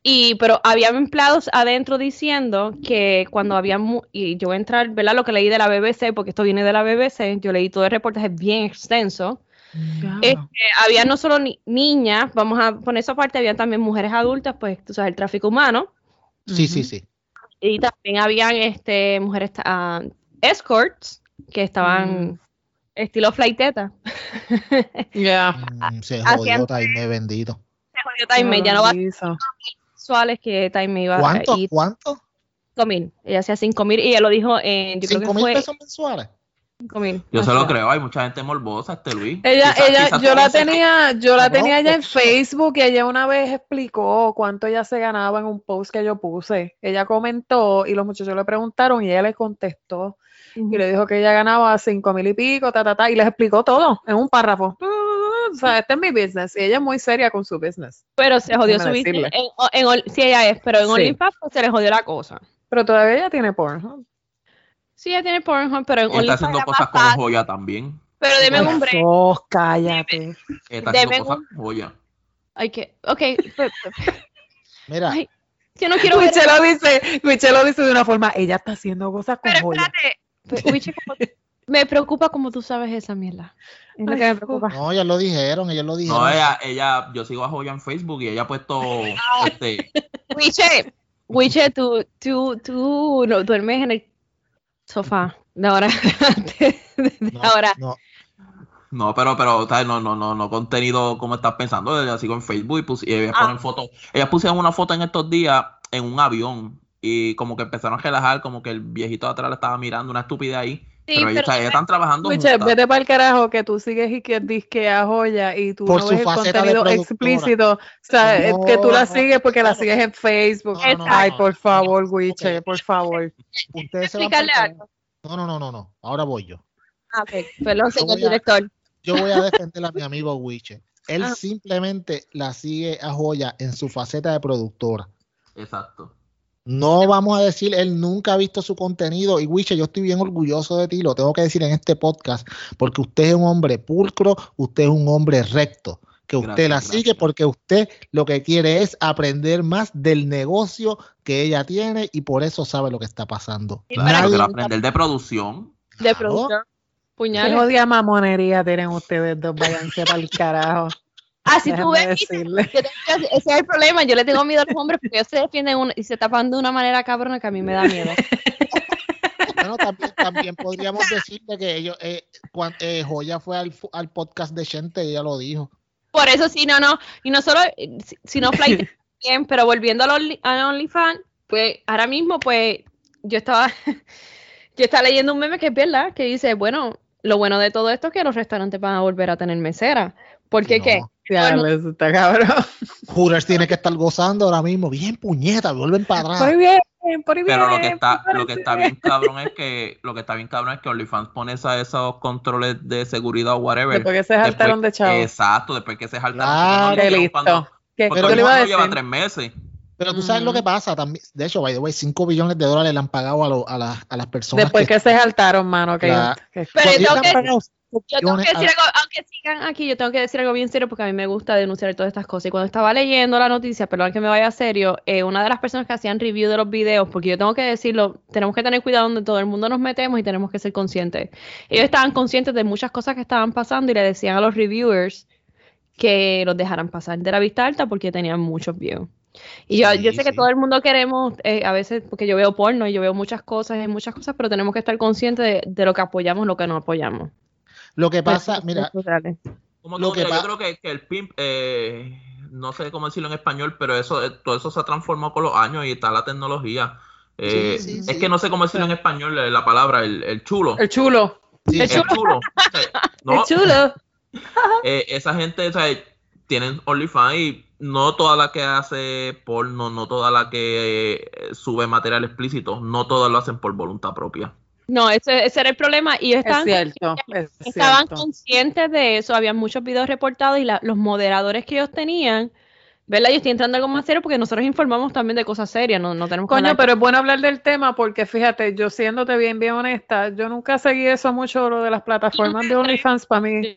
B: Y, pero había empleados adentro diciendo que cuando había, mu- y yo voy a entrar, ¿verdad? Lo que leí de la BBC, porque esto viene de la BBC, yo leí todo el reportaje bien extenso. Este, había no solo ni- niñas, vamos a poner esa parte, había también mujeres adultas, pues tú sabes, el tráfico humano.
A: Sí, sí, sí.
B: Y también habían este, mujeres ah, escorts que estaban
C: Mm.
B: estilo flighteta. [LAUGHS]
C: Ya.
A: Mm, se
B: Hacían-
A: jodió Taime bendito.
B: Time, ya no va a
C: Hizo.
B: sexuales que Time iba
A: ¿Cuánto?
B: a ir
A: ¿Cuánto?
B: 5 mil. Ella hacía 5 mil y ella lo dijo en, yo creo
A: ¿Cinco
B: que
A: mil
B: fue
A: pesos mensuales?
B: 5 mil.
D: Yo se lo creo, hay mucha gente morbosa, este Luis.
C: Ella,
D: Quizás-
C: ella,
D: quizás
C: yo la tenía, yo la tenía ya en
A: pues.
C: Facebook y ella una vez explicó cuánto ella se ganaba en un post que yo puse. Ella comentó y los muchachos le preguntaron y ella le contestó y le dijo que ella ganaba cinco mil y pico, ta, ta, ta, y les explicó todo en un párrafo. O sea, este es mi business y ella es muy seria con su business.
B: Pero se jodió su business. En, en, Ol- sí, ella es, pero en
C: Sí.
B: OnlyFans pues, se le jodió la cosa.
C: Pero todavía ella tiene porn.
B: Sí, ella tiene Pornhub, pero en
D: Ella está
B: OnlyFans
D: haciendo cosas con joya también.
B: Pero deme un break.
C: Oh, cállate.
D: Está
B: Deme
D: haciendo cosas
B: un-
D: con joya.
B: Hay que, ok.
A: Mira,
B: Ay, yo no quiero ver
C: Wiche lo dice, dice de una forma, ella está haciendo cosas con
B: Pero
C: joya.
B: espérate, me preocupa como tú sabes esa mierda. Es lo
C: Ay,
B: que me
C: fu-
B: preocupa.
A: no, ellos lo dijeron, ellos lo dijeron.
D: No, ella, ella, yo sigo a Joya en Facebook y ella ha puesto [LAUGHS] este,
B: Wiche, Wiche, tú, tú, tú no, duermes en el sofá de ahora de
A: No,
B: ahora.
A: no,
D: No, pero, pero, o sea, no, no, no, no contenido como estás pensando. Yo sigo en Facebook y, pus- y ellas
B: Ah.
D: ponen fotos. Ellas pusieron una foto en estos días en un avión y como que empezaron a relajar, como que el viejito de atrás le estaba mirando una estupidez ahí.
B: Sí,
D: pero ellas están trabajando
C: Wiche,
D: juntas.
C: vete para el carajo que tú sigues y que disque a joya y tú
A: Por
C: no
A: su
C: ves el
A: faceta de
C: contenido explícito. O sea,
A: No,
C: que tú la sigues porque la sigues en Facebook.
A: No, no,
C: Ay, por favor, Wiche,
A: Ok.
C: por favor.
A: ustedes se van pa'l
B: explicarle algo.
A: No, no, no, no, no. Ahora voy yo.
B: Ah, ok, perdón,
A: Yo
B: señor
A: a-
B: director.
A: Yo voy a defender a mi amigo Wiche. Él
B: Ah.
A: simplemente la sigue a Joya en su faceta de productora.
D: Exacto.
A: No vamos a decir, él nunca ha visto su contenido. Y Wiche, yo estoy bien orgulloso de ti, lo tengo que decir en este podcast, porque usted es un hombre pulcro, usted es un hombre recto. Que usted
D: Gracias,
A: la
D: gracias.
A: sigue porque usted lo que quiere es aprender más del negocio que ella tiene y por eso sabe lo que está pasando.
D: Claro,
A: nunca-
D: aprender de producción.
B: De
A: Claro.
B: producción.
C: Qué
B: Puñales.
C: jodida mamonería tienen ustedes dos, váyanse para el carajo.
B: Así Ah, tú
C: Déjame
B: ves,
C: decirle.
B: yo tengo- ese es el problema. Yo le tengo miedo a los hombres porque ellos se defienden un- y se tapan de una manera cabrona que a mí me da miedo. [LAUGHS]
A: Bueno, también, también podríamos decirle que ellos, eh, cuan- eh, Joya fue al, al podcast de Chente y ella lo dijo.
B: Por eso sí, no, no. Y no solo, eh, si- sino Flight [LAUGHS] bien, pero volviendo a los OnlyFans, pues ahora mismo, pues yo estaba, [LAUGHS] yo estaba leyendo un meme que es verdad, que dice, bueno, lo bueno de todo esto es que los restaurantes van a volver a tener mesera. ¿Por qué
A: No.
B: qué?
C: Ya,
B: Bueno.
C: eso está cabrón.
A: Hooters tiene que estar gozando ahora mismo. Bien puñeta, vuelven para atrás.
C: bien, por
D: Pero lo que está,
C: por
D: lo
C: ahí
D: que está bien cabrón es que, lo que está bien cabrón es que OnlyFans pone esa- esos controles de seguridad o whatever.
C: Después que se saltaron de chavo.
D: Exacto, después que se saltaron.
A: Claro.
C: listo.
D: cuando-
C: ¿Qué-
D: porque
C: yo le
D: OnlyFans
C: iba a
D: no
C: decir.
D: lleva tres meses.
A: Pero tú sabes lo que
C: Ujú.
A: pasa también. De hecho, by the way, 5 billones de dólares le han pagado a, lo- a, las- a las personas.
C: Después que se saltaron, mano. Que,
A: La-
C: que-
B: Pero yo que-
A: cinco
B: Yo tengo que decir algo, aunque sigan aquí, yo tengo que decir algo bien serio porque a mí me gusta denunciar todas estas cosas. Y cuando estaba leyendo la noticia, perdón que me vaya serio, eh, una de las personas que hacían review de los videos, porque yo tengo que decirlo, tenemos que tener cuidado donde todo el mundo nos metemos y tenemos que ser conscientes. Ellos estaban conscientes de muchas cosas que estaban pasando y le decían a los reviewers que los dejaran pasar de la vista alta porque tenían muchos views. Y yo,
A: Sí,
B: yo sé que todo el mundo queremos, eh, a veces, porque yo veo porno y yo veo muchas cosas y muchas cosas, pero tenemos que estar conscientes de, de lo que apoyamos y lo que no apoyamos.
A: Lo que
B: Pues,
A: pasa, mira,
D: Como
A: Lo
D: todo,
A: que
D: mira, yo creo que, que el pimp, eh, no sé cómo decirlo en español, pero eso, eh, todo eso se ha transformado con los años y está la tecnología. Eh,
A: Sí, sí,
D: es
A: sí.
D: que no sé cómo decirlo en español la palabra, el, el chulo.
C: El chulo.
A: sí,
B: el
A: sí,
D: El chulo. [LAUGHS] No,
C: El chulo. [LAUGHS]
D: eh, esa gente, o sea, tienen OnlyFans y no toda la que hace porno, no toda la que sube material explícito, no todas lo hacen por voluntad propia.
B: No, ese, ese era el problema. Y ellos
C: Es
B: estaban,
C: cierto. Es
B: estaban
C: cierto.
B: conscientes de eso. Había muchos videos reportados y la- los moderadores que ellos tenían, ¿verdad? Yo estoy entrando en algo más serio porque nosotros informamos también de cosas serias. No, no tenemos
C: Coño, pero es bueno hablar del tema porque fíjate, yo siéndote bien, bien honesta, yo nunca seguí eso mucho lo de las plataformas de [LAUGHS] OnlyFans para mí.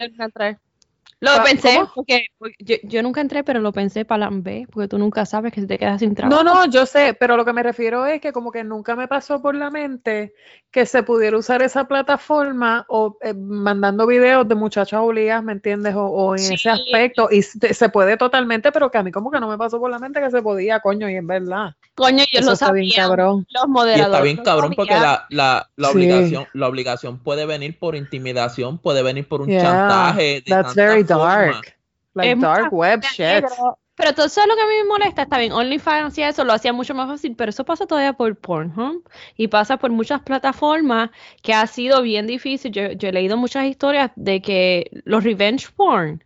B: Lo
C: Pa-
B: pensé,
C: ¿cómo?
B: porque, porque yo, yo nunca entré, pero lo pensé para la B, porque tú nunca sabes que te quedas sin trabajo.
C: No, no, yo sé, pero lo que me refiero es que como que nunca me pasó por la mente que se pudiera usar esa plataforma o eh, mandando videos de muchachas obligadas, ¿me entiendes? O, o en ese aspecto. Y se se puede totalmente, pero que a mí como que no me pasó por la mente que se podía, coño, y es verdad.
B: Coño, yo
C: Eso
B: lo
C: está bien cabrón.
B: Los
D: Y
B: moderadores.
D: está bien cabrón porque la, la, la
C: Sí.
D: obligación, la obligación puede venir por intimidación, puede venir por un
C: Yeah,
D: chantaje. De
C: That's very. Dark. Like
B: Es
C: dark web shit.
B: Pero, pero todo eso es lo que a mí me molesta. Está bien, OnlyFans hacía eso, lo hacía mucho más fácil, pero eso pasa todavía por Pornhub y pasa por muchas plataformas que ha sido bien difícil. Yo, yo he leído muchas historias de que los revenge porn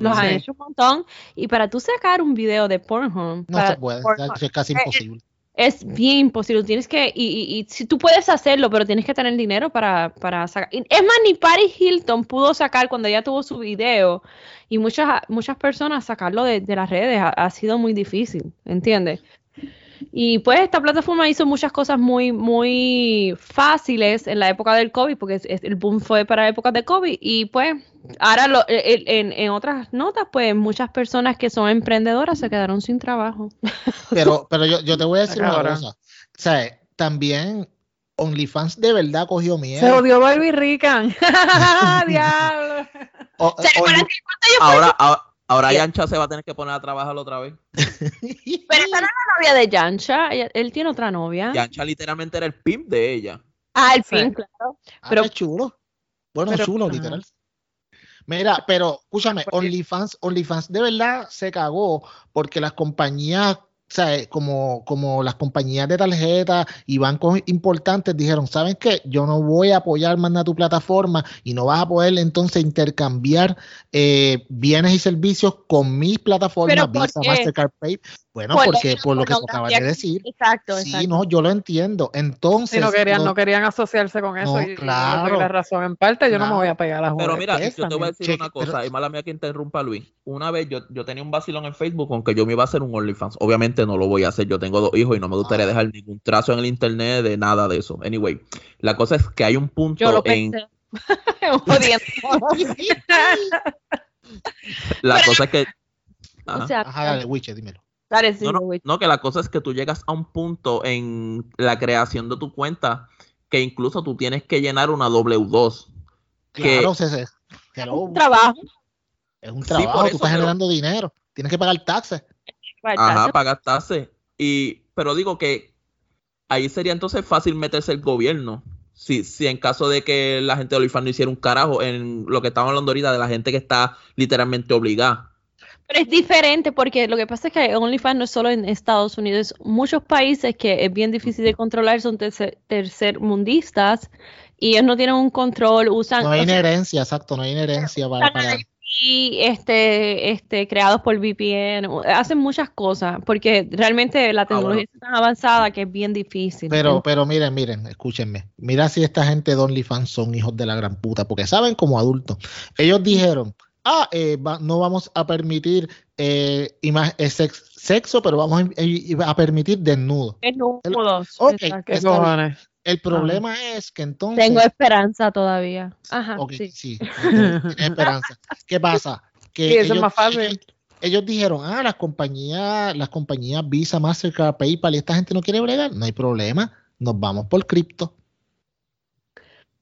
B: los han hecho un montón y para tú sacar un video de Pornhub,
A: No
B: para
A: se puede,
B: Pornhub,
A: es casi imposible.
B: Es bien imposible. Tienes que, y, y, y si tú puedes hacerlo, pero tienes que tener dinero para, para sacar. Es más, ni Paris Hilton pudo sacar cuando ella tuvo su video. Y muchas, muchas personas sacarlo de, de las redes ha, ha sido muy difícil, ¿entiendes? Y pues esta plataforma hizo muchas cosas muy, muy fáciles en la época del COVID, porque es- es- el boom fue para la época de COVID. Y pues ahora lo- el- en, en otras notas, pues muchas personas que son emprendedoras se quedaron sin trabajo. [LAUGHS]
A: Pero, pero yo, yo te voy a decir una cosa. O sea, también OnlyFans de verdad cogió
C: Se
A: miedo.
C: odió Barbie Rican. [LAUGHS] [LAUGHS] Diablo.
A: O-
B: ¿Se fui-
D: Ahora, ahora, ahora. Yancha se va a tener que poner a trabajar otra vez. [LAUGHS]
B: Pero esa no es la novia de Yancha, él tiene otra novia.
D: Yancha literalmente era el pimp de ella.
B: Ah, el
C: Sí.
B: pin, claro.
A: Ah,
B: Pero-
A: chulo. Bueno,
C: Pero-
A: chulo, literal. Mira, pero escúchame, OnlyFans, OnlyFans de verdad se cagó porque las compañías, o sea, como, como las compañías de tarjeta y bancos importantes dijeron, ¿saben qué? Yo no voy a apoyar más nada tu plataforma y no vas a poder entonces intercambiar eh, bienes y servicios con mis plataformas,
B: ¿Pero por
A: Visa? Mastercard, Pay. Bueno,
B: Por
A: porque por lo que se
B: pornografía
A: acaba de decir.
B: Exacto,
A: Sí,
B: exacto.
A: no, yo lo entiendo. Entonces,
C: Si no querían, no querían asociarse con eso.
A: No,
C: y-
A: claro.
C: la razón en parte, yo no me
A: Claro.
C: voy a pegar a la
D: Pero mira, yo te voy a decir una cosa,
A: pero-
D: y mala mía que interrumpa Luis. Una vez yo, yo tenía un vacilón en Facebook con que yo me iba a hacer un OnlyFans. Obviamente no lo voy a hacer, yo tengo dos hijos y no me gustaría
A: Ah.
D: dejar ningún trazo en el internet de nada de eso. Anyway, la cosa es que hay un punto
B: Yo lo
D: en... [LAUGHS] [LAUGHS] La
B: Pero-
D: cosa es que...
B: o
D: Ajá.
B: sea,
A: Ajá, dale, Wiche, dímelo.
B: Sí,
D: No, no,
B: güey.
D: no, que la cosa es que tú llegas a un punto en la creación de tu cuenta que incluso tú tienes que llenar una W2. Que,
A: Claro, se- hello,
B: Un trabajo.
A: es un
D: Sí,
A: trabajo,
D: por
A: tú estás
D: pero-
A: generando dinero, tienes que pagar taxes.
D: ajá, para gastarse. Y, pero digo que ahí sería entonces fácil meterse el gobierno. Si, si en caso de que la gente de OnlyFans no hiciera un carajo en lo que estamos hablando ahorita de la gente que está literalmente obligada.
B: Pero es diferente porque lo que pasa es que OnlyFans no es solo en Estados Unidos. Muchos países que es bien difícil de controlar son tercer, tercermundistas y ellos no tienen un control, usan
A: No hay
B: sea,
A: inherencia, exacto, no hay inherencia para, para-
B: y este, este, creados por VPN, hacen muchas cosas porque realmente la tecnología
D: bueno.
B: es tan avanzada que es bien difícil.
A: Pero, pero miren, miren, escúchenme. Mira si esta gente de OnlyFans son hijos de la gran puta, porque saben como adultos. Ellos dijeron, ah, eh, va- no vamos a permitir eh, eh, sex- sexo, pero vamos a, eh, a permitir desnudo.
B: Desnudos.
A: Ok,
B: exacto.
C: ¿Qué
A: está bien.
C: cojones?
A: El problema es que entonces...
B: Tengo esperanza todavía. Ajá,
A: Ok,
B: sí.
A: sí, esperanza. ¿Qué pasa? Que
C: Sí, eso es
A: ellos,
C: más fácil.
A: ellos- ellos dijeron, ah, las compañías, las compañías Visa, Mastercard, PayPal, y esta gente no quiere bregar, no hay problema, nos vamos por cripto.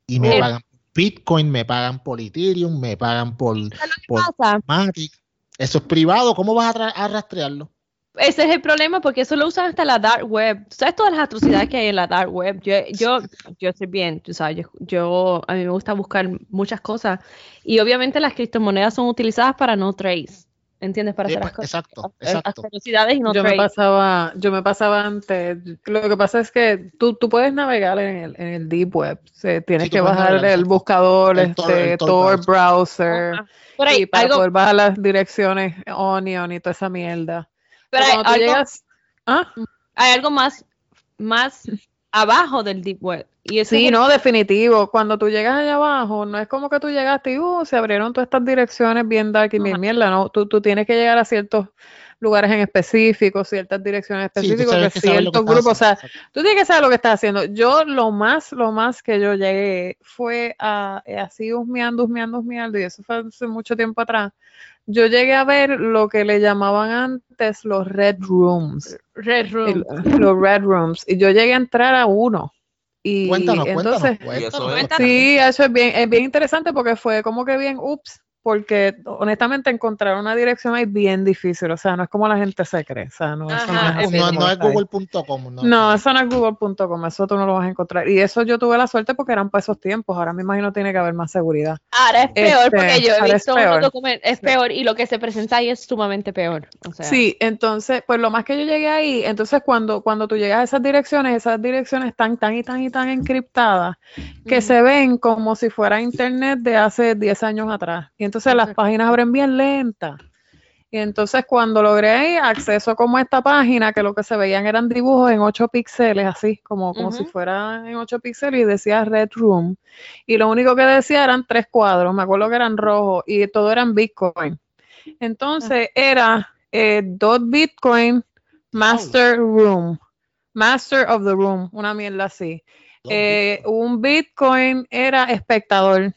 A: Y me
B: Eh.
A: pagan Bitcoin, me pagan por Ethereum, me pagan por,
B: ¿Sabes lo que
A: por? Matic. Eso es privado, ¿cómo vas a, rastrearlo?
B: Ese es el problema porque eso lo usan hasta la dark web. ¿Tú ¿Sabes todas las atrocidades que hay en la dark web? Yo, yo, yo sé bien, tú sabes, yo, yo- a mí me gusta buscar muchas cosas y obviamente las criptomonedas son utilizadas para no trace, ¿entiendes? Para
A: Sí,
B: hacer las
A: pues,
B: cosas,
A: exacto, exacto.
B: atrocidades y no
C: yo me pasaba, yo me pasaba antes. Lo que pasa es que tú, tú puedes navegar en el, en el deep web. O sea, tienes
A: Sí,
C: que bajar
A: navegar,
C: el buscador,
A: El Tor-
C: este,
A: el Tor
C: Tor browser.
B: Pero hay
C: y para
B: algo,
C: poder bajar las direcciones Onion y toda esa mierda.
B: pero
C: Pero
B: hay algo-
C: llegas, ¿ah?
B: hay algo más, más [LAUGHS] abajo del deep web. Y
C: Sí,
B: es el-
C: no, definitivo. Cuando tú llegas allá abajo, no es como que tú llegaste y uh, se abrieron todas estas direcciones bien dark y bien mierda, no. Tú, tú tienes que llegar a ciertos lugares en específico, ciertas direcciones
A: Sí,
C: específicas,
A: que
C: ciertos grupos. O sea, tú tienes que saber lo que estás haciendo. Yo lo más, lo más que yo llegué fue a, eh, así husmeando, husmeando, husmeando, y eso fue hace mucho tiempo atrás. Yo llegué a ver lo que le llamaban antes los red rooms.
B: Red Room.
C: el- los red rooms. Y yo llegué a entrar a uno. Y
A: Cuéntanos,
C: entonces,
A: cuéntanos,
C: sí, eso es bien, es bien interesante porque fue como que bien, ups, porque honestamente encontrar una dirección ahí es bien difícil. O sea, no es como la gente se cree. O sea, no, eso no es
A: No, no es google.com. No,
C: No, eso no es google.com, eso tú no lo vas a encontrar. Y eso yo tuve la suerte porque eran para esos tiempos. Ahora me imagino tiene que haber más seguridad.
B: Ahora es peor
C: Este,
B: porque yo he visto unos
C: peor.
B: documentos, es peor y lo que se presenta ahí es sumamente peor. O sea,
C: Sí, entonces, pues lo más que yo llegué ahí, entonces cuando, cuando tú llegas a esas direcciones, esas direcciones están tan y tan y tan encriptadas que se ven como si fuera internet de hace 10 años atrás. Y entonces las
B: Exacto.
C: páginas abren bien lentas. Y entonces cuando logré ahí acceso como a esta página, que lo que se veían eran dibujos en 8 píxeles, así, como, como si fuera en 8 píxeles, y decía Red Room. Y lo único que decía eran tres cuadros, me acuerdo que eran rojos, y todo eran Bitcoin. Entonces era eh, dot Bitcoin Master Room, Master of the Room, una mierda así. Eh, un Bitcoin era espectador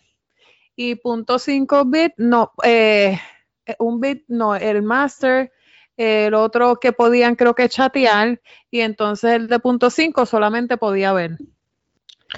C: y punto cinco bit, no, eh, eh, un bit, no, el Master, el otro que podían creo que chatear y entonces el de punto cinco solamente podía ver.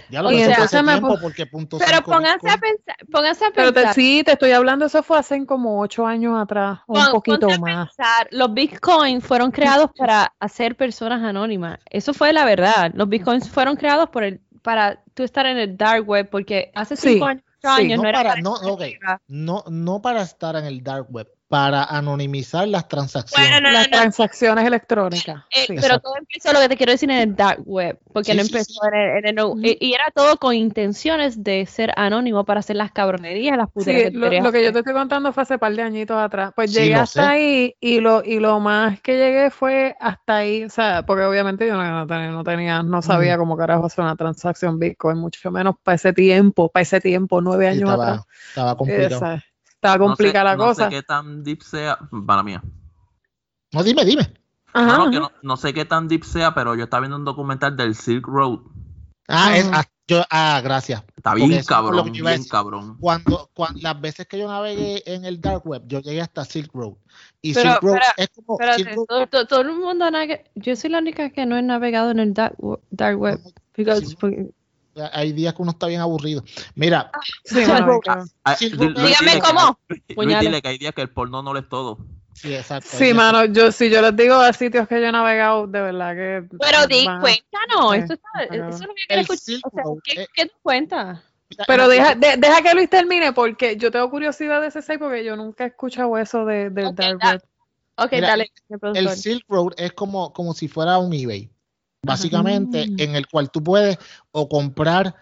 A: ya lo hace
C: me
A: tiempo
C: pu-
A: porque punto
B: Pero pónganse a pensar, pónganse a
C: Pero te-
B: pensar.
C: sí, te estoy hablando, eso fue hace como ocho años atrás, o un poquito más.
B: pensar, los bitcoins fueron creados para hacer personas anónimas. Eso fue la verdad. Los bitcoins fueron creados por el, para tú estar en el dark web, porque hace
C: Sí,
B: cinco años,
C: sí,
A: no
B: no, era
A: para-
B: para
A: no,
B: estar
A: ok.
B: arriba.
A: No, no para estar en el dark web, para anonimizar las transacciones.
B: Bueno, no,
C: Las
B: no, no.
C: transacciones electrónicas.
B: Eh,
C: sí.
B: pero
A: exacto.
B: todo empezó lo que te quiero decir en el dark web, porque
A: Sí,
B: no
A: sí,
B: empezó
A: sí.
B: en el, en el y, y era todo con intenciones de ser anónimo para hacer las cabronerías, las
C: Sí,
B: puterías que
C: lo, lo que yo te estoy contando fue hace par de añitos atrás. Pues
A: Sí,
C: llegué
A: lo
C: hasta
A: sé.
C: ahí y lo, y lo más que llegué fue hasta ahí, o sea, porque obviamente yo no, no tenía, no, tenía- no sabía cómo carajo hacer una transacción Bitcoin, mucho menos para ese tiempo, para ese tiempo, nueve
A: Sí,
C: años
A: estaba,
C: atrás.
A: estaba complicado.
C: Esa- estaba
D: No sé-
C: complicada la
D: no
C: cosa.
D: sé qué tan deep sea, para mía.
A: No, dime, dime.
C: Ajá,
D: No, no, que no, no sé qué tan deep sea, pero yo estaba viendo un documental del Silk Road.
A: Ah, es,
C: Ajá.
A: ah, yo, ah, gracias.
D: Está bien
A: eso
D: cabrón, bien
A: decir.
D: cabrón.
A: Cuando, cuan- las veces que yo navegué en el dark web, yo llegué hasta Silk Road. Y
B: Pero,
A: Silk Road
B: pero,
A: es como
B: Espérate,
A: Silk Road-
B: todo, todo- todo el mundo navega- Yo soy la única que no he navegado en el dark, dark web. because-
A: Sí.
B: porque-
A: hay días que uno está bien aburrido. Mira,
C: Sí,
B: Dígame cómo.
D: Luis, dile que hay días que el porno no lo es todo.
A: sí, exacto.
C: Sí, mano, yo si yo les digo a sitios que yo he navegado, de verdad que
B: Pero di, cuéntanos.
C: Sí,
B: Eso, está,
C: pero-
B: eso es lo que quiero escuchar. O sea, ¿qué,
A: eh,
B: qué tú cuentas?
C: Pero
A: no,
C: deja, de- deja que Luis termine porque yo tengo curiosidad de ese site porque yo nunca he escuchado eso de,
B: Ok,
C: dark
B: da-
C: web.
B: Ok,
A: Mira,
B: dale,
A: el. Silk Road es como, como si fuera un eBay, básicamente, en el cual tú puedes o comprar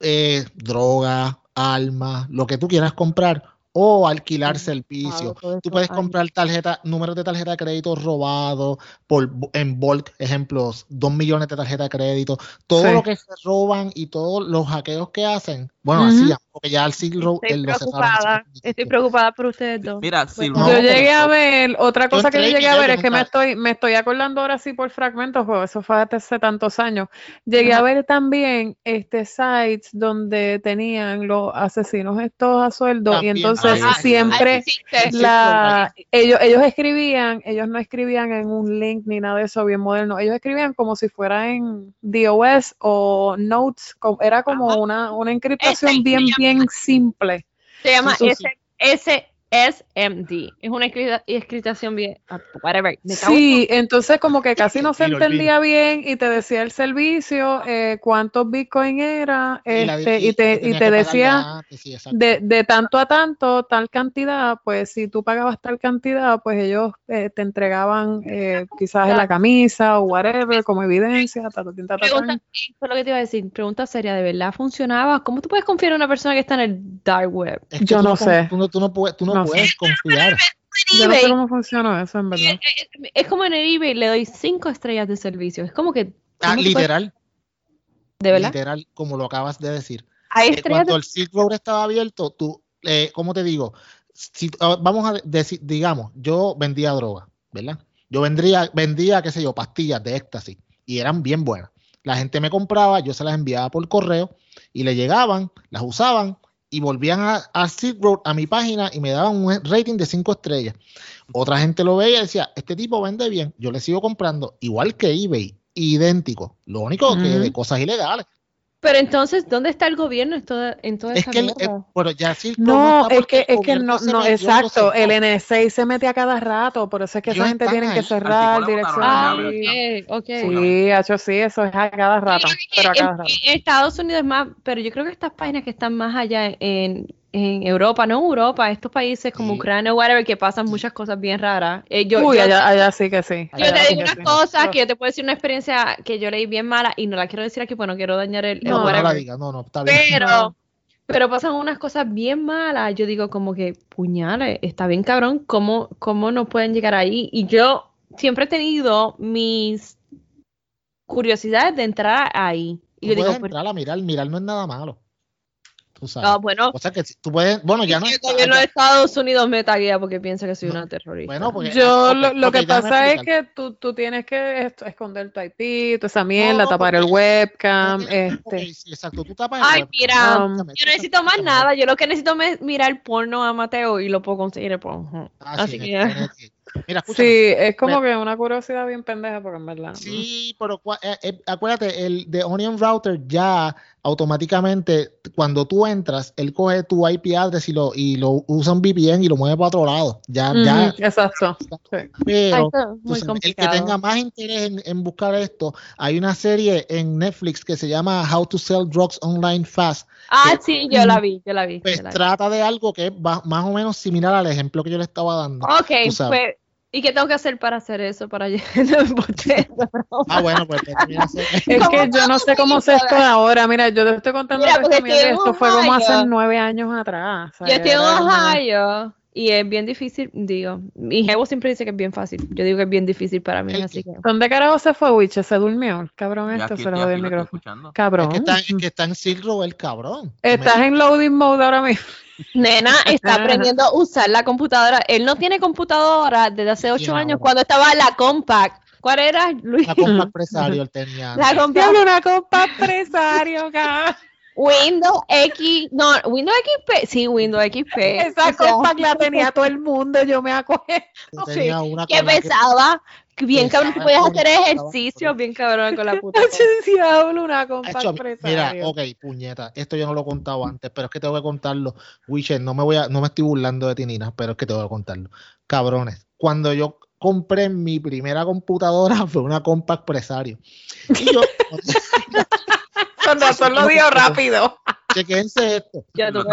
A: eh, droga, armas, lo que tú quieras comprar, o alquilar
B: Ah,
A: servicios.
B: todo
A: Tú puedes comprar tarjeta, números de tarjeta de crédito robados por, en bulk, ejemplos, 2 millones de tarjeta de crédito, todo
C: Sí.
A: lo que se roban y todos los hackeos que hacen, bueno,
C: Ujú.
A: hacían, porque ya el Silk Road
B: Estoy preocupada. Estoy preocupada por ustedes dos.
D: Mira,
A: No,
C: yo llegué a ver, otra
A: Yo
C: cosa que yo llegué a ver es que me estoy, me estoy acordando ahora sí por fragmentos, porque eso fue hace tantos años. Llegué a ver también este sites donde tenían los asesinos estos a sueldo y
A: También.
C: Entonces siempre
B: Ay,
C: la, ellos, ellos escribían, ellos no escribían en un link ni nada de eso bien moderno, ellos escribían como si fuera en DOS o Notes, era como
B: Ajá.
C: una, una encriptación bien, bien simple.
B: Se llama S- SSMD. Es una escrita- escritación bien. ah, Whatever.
C: Sí, entonces como que casi [LAUGHS] no se entendía bien y te decía el servicio, eh, cuántos bitcoin era,
A: Y la-
C: este, y te, y te decía
A: sí,
C: de, de tanto a tanto, tal cantidad, pues si tú pagabas tal cantidad, pues ellos eh, te entregaban eh, quizás en la camisa o whatever como evidencia. ta, ta, ta, ta, ta,
B: Pregunta, eso es lo que te iba a decir. Pregunta seria, ¿de verdad funcionaba? ¿Cómo tú puedes confiar en una persona que está en el dark web?
A: Es que
C: yo
A: tú
C: no sé.
A: Tú no, tú no puedes, tú no
C: No sé.
A: puedes confiar.
C: Yo no sé cómo funciona eso, en verdad.
B: es como en el eBay, le doy cinco estrellas de servicio. Es como que.
A: Ah,
B: ¿cómo tú puedes-
A: literal,
B: ¿De verdad?
A: literal, como lo acabas de decir.
B: Hay
A: Eh,
B: estrellas
A: cuando
B: de...
A: el Silk Road estaba abierto, tú, eh, ¿cómo te digo? Si, ah, vamos a decir, digamos, yo vendía droga ¿verdad? Yo vendría, vendía, qué sé yo, pastillas de éxtasis y eran bien buenas. La gente me compraba, yo se las enviaba por correo y le llegaban, las usaban y volvían a, a Road, a mi página y me daban un rating de 5 estrellas. Otra gente lo veía y decía, este tipo vende bien, yo le sigo comprando, igual que eBay, idéntico. Lo único que de cosas ilegales.
B: Pero entonces, ¿dónde está el gobierno en toda, en toda
A: Es
B: esa
A: que, el- eh, bueno, ya
C: No, es que, es que no, exacto, el. NSA se mete a cada rato, por eso es que esa gente tiene que cerrar dirección.
B: Ah,
D: llave.
B: ok, ok.
C: Sí, hecho sí, eso es a cada rato, pero a
B: en-
C: cada rato.
B: en Estados Unidos es más, pero yo creo que estas páginas que están más allá en, en Europa, no Europa, estos países como
A: Sí.
B: Ucrania o whatever, que pasan muchas cosas bien raras. Eh, yo,
C: Uy,
B: yo-
C: allá, allá sí que sí.
B: yo
C: allá
B: te digo unas
C: sí.
B: cosas que yo te puedo decir una experiencia que yo leí bien mala y no la quiero decir aquí, pues no quiero dañar el, el
C: No,
A: No, no la diga, no, no, está bien.
B: Pero, pero pasan unas cosas bien malas. Yo digo como que, puñales, está bien cabrón, ¿cómo, cómo no pueden llegar ahí? Y yo siempre he tenido mis curiosidades de entrar ahí. Y yo digo,
A: puedes entrar a mirar, mirar no es nada malo. Tú sabes.
B: ah, bueno,
A: O sea que si- tú puedes, bueno, ya no ya-
B: de Estados Unidos me taguea porque piensa que soy
A: No,
B: una terrorista.
A: Bueno, porque
C: Yo
A: ok,
C: lo, que pasa es que tú, tú tienes que esconder tu IP, toda esa mierda,
A: No,
C: tapar el webcam,
A: No
C: este.
A: exacto, tú tapas el
B: Ay, mira,
C: Um,
B: yo no necesito más nada. Yo lo que necesito es mirar porno a Mateo y lo puedo conseguir el porno.
A: Ah,
B: Así
A: sí,
B: que
A: Mira.
C: Sí, es como
A: Pero-
C: que una curiosidad bien pendeja, porque en verdad.
A: Sí, pero eh, eh, acuérdate, el de Onion Router ya automáticamente, cuando tú entras, él coge tu IP address y lo, y lo usa un VPN y lo mueve para otro lado. Ya, ya,
C: Exacto.
A: pero el que tenga más interés en, en buscar esto, hay una serie en Netflix que se llama How to Sell Drugs Online Fast.
B: Ah,
A: que-
B: sí, yo la vi, yo la vi.
A: Pues
B: yo la vi.
A: trata de algo que es más o menos similar al ejemplo que yo le estaba dando.
B: Ok, pues, ¿y qué tengo que hacer para hacer eso? Para [LAUGHS] llenar el bote? [LAUGHS]
A: Ah, bueno, pues, pues,
C: Es
B: ¿Cómo [LAUGHS]
C: que yo no sé cómo se esto ahora. Mira, yo te estoy contando
B: Mira, en
C: Esto fue como hace nueve años atrás. o sea,
B: Yo estoy en Ohio y es bien difícil, digo, mi jevo siempre dice que es bien fácil. Yo digo que es bien difícil para mí,
A: El
B: así
A: que-.
C: ¿Dónde carajo se fue Wiche? Se durmió. Cabrón, esto
D: aquí-
C: se
D: ya
C: jodió el
D: lo
C: micrófono.
D: escuchando.
C: Cabrón.
A: es que está, es que está en Silro el cabrón.
C: Estás en loading mode ahora mismo.
B: Nena [LAUGHS] está aprendiendo a usar la computadora. Él no tiene computadora desde hace ocho años
A: ahora.
B: cuando estaba la Compact. ¿Cuál era, Luis?
A: Una compra empresario [LAUGHS] él tenía.
B: La Compact.
C: Una compa empresario, cabrón.
B: Windows X, no, Windows XP, sí, Windows XP.
C: Esa
B: O sea,
C: compa la tenía todo el mundo, yo me acuerdo.
A: Yo una
B: que pesaba, que bien cabrón, que
A: Pesaba
B: podías hacer ejercicio, bien cabrón con la puta.
C: Diablo, una compa
A: Hacho, Mira, ok, puñeta, esto yo no lo he contado antes, pero es que tengo que contarlo. Witcher, no me voy a, no me estoy burlando de ti, Nina, pero es que tengo que contarlo. Cabrones, cuando yo compré mi primera computadora [LAUGHS] fue una compa empresario. Y yo, [LAUGHS]
C: Con lo dio rápido. [LAUGHS]
A: chequense esto.
B: Ya tú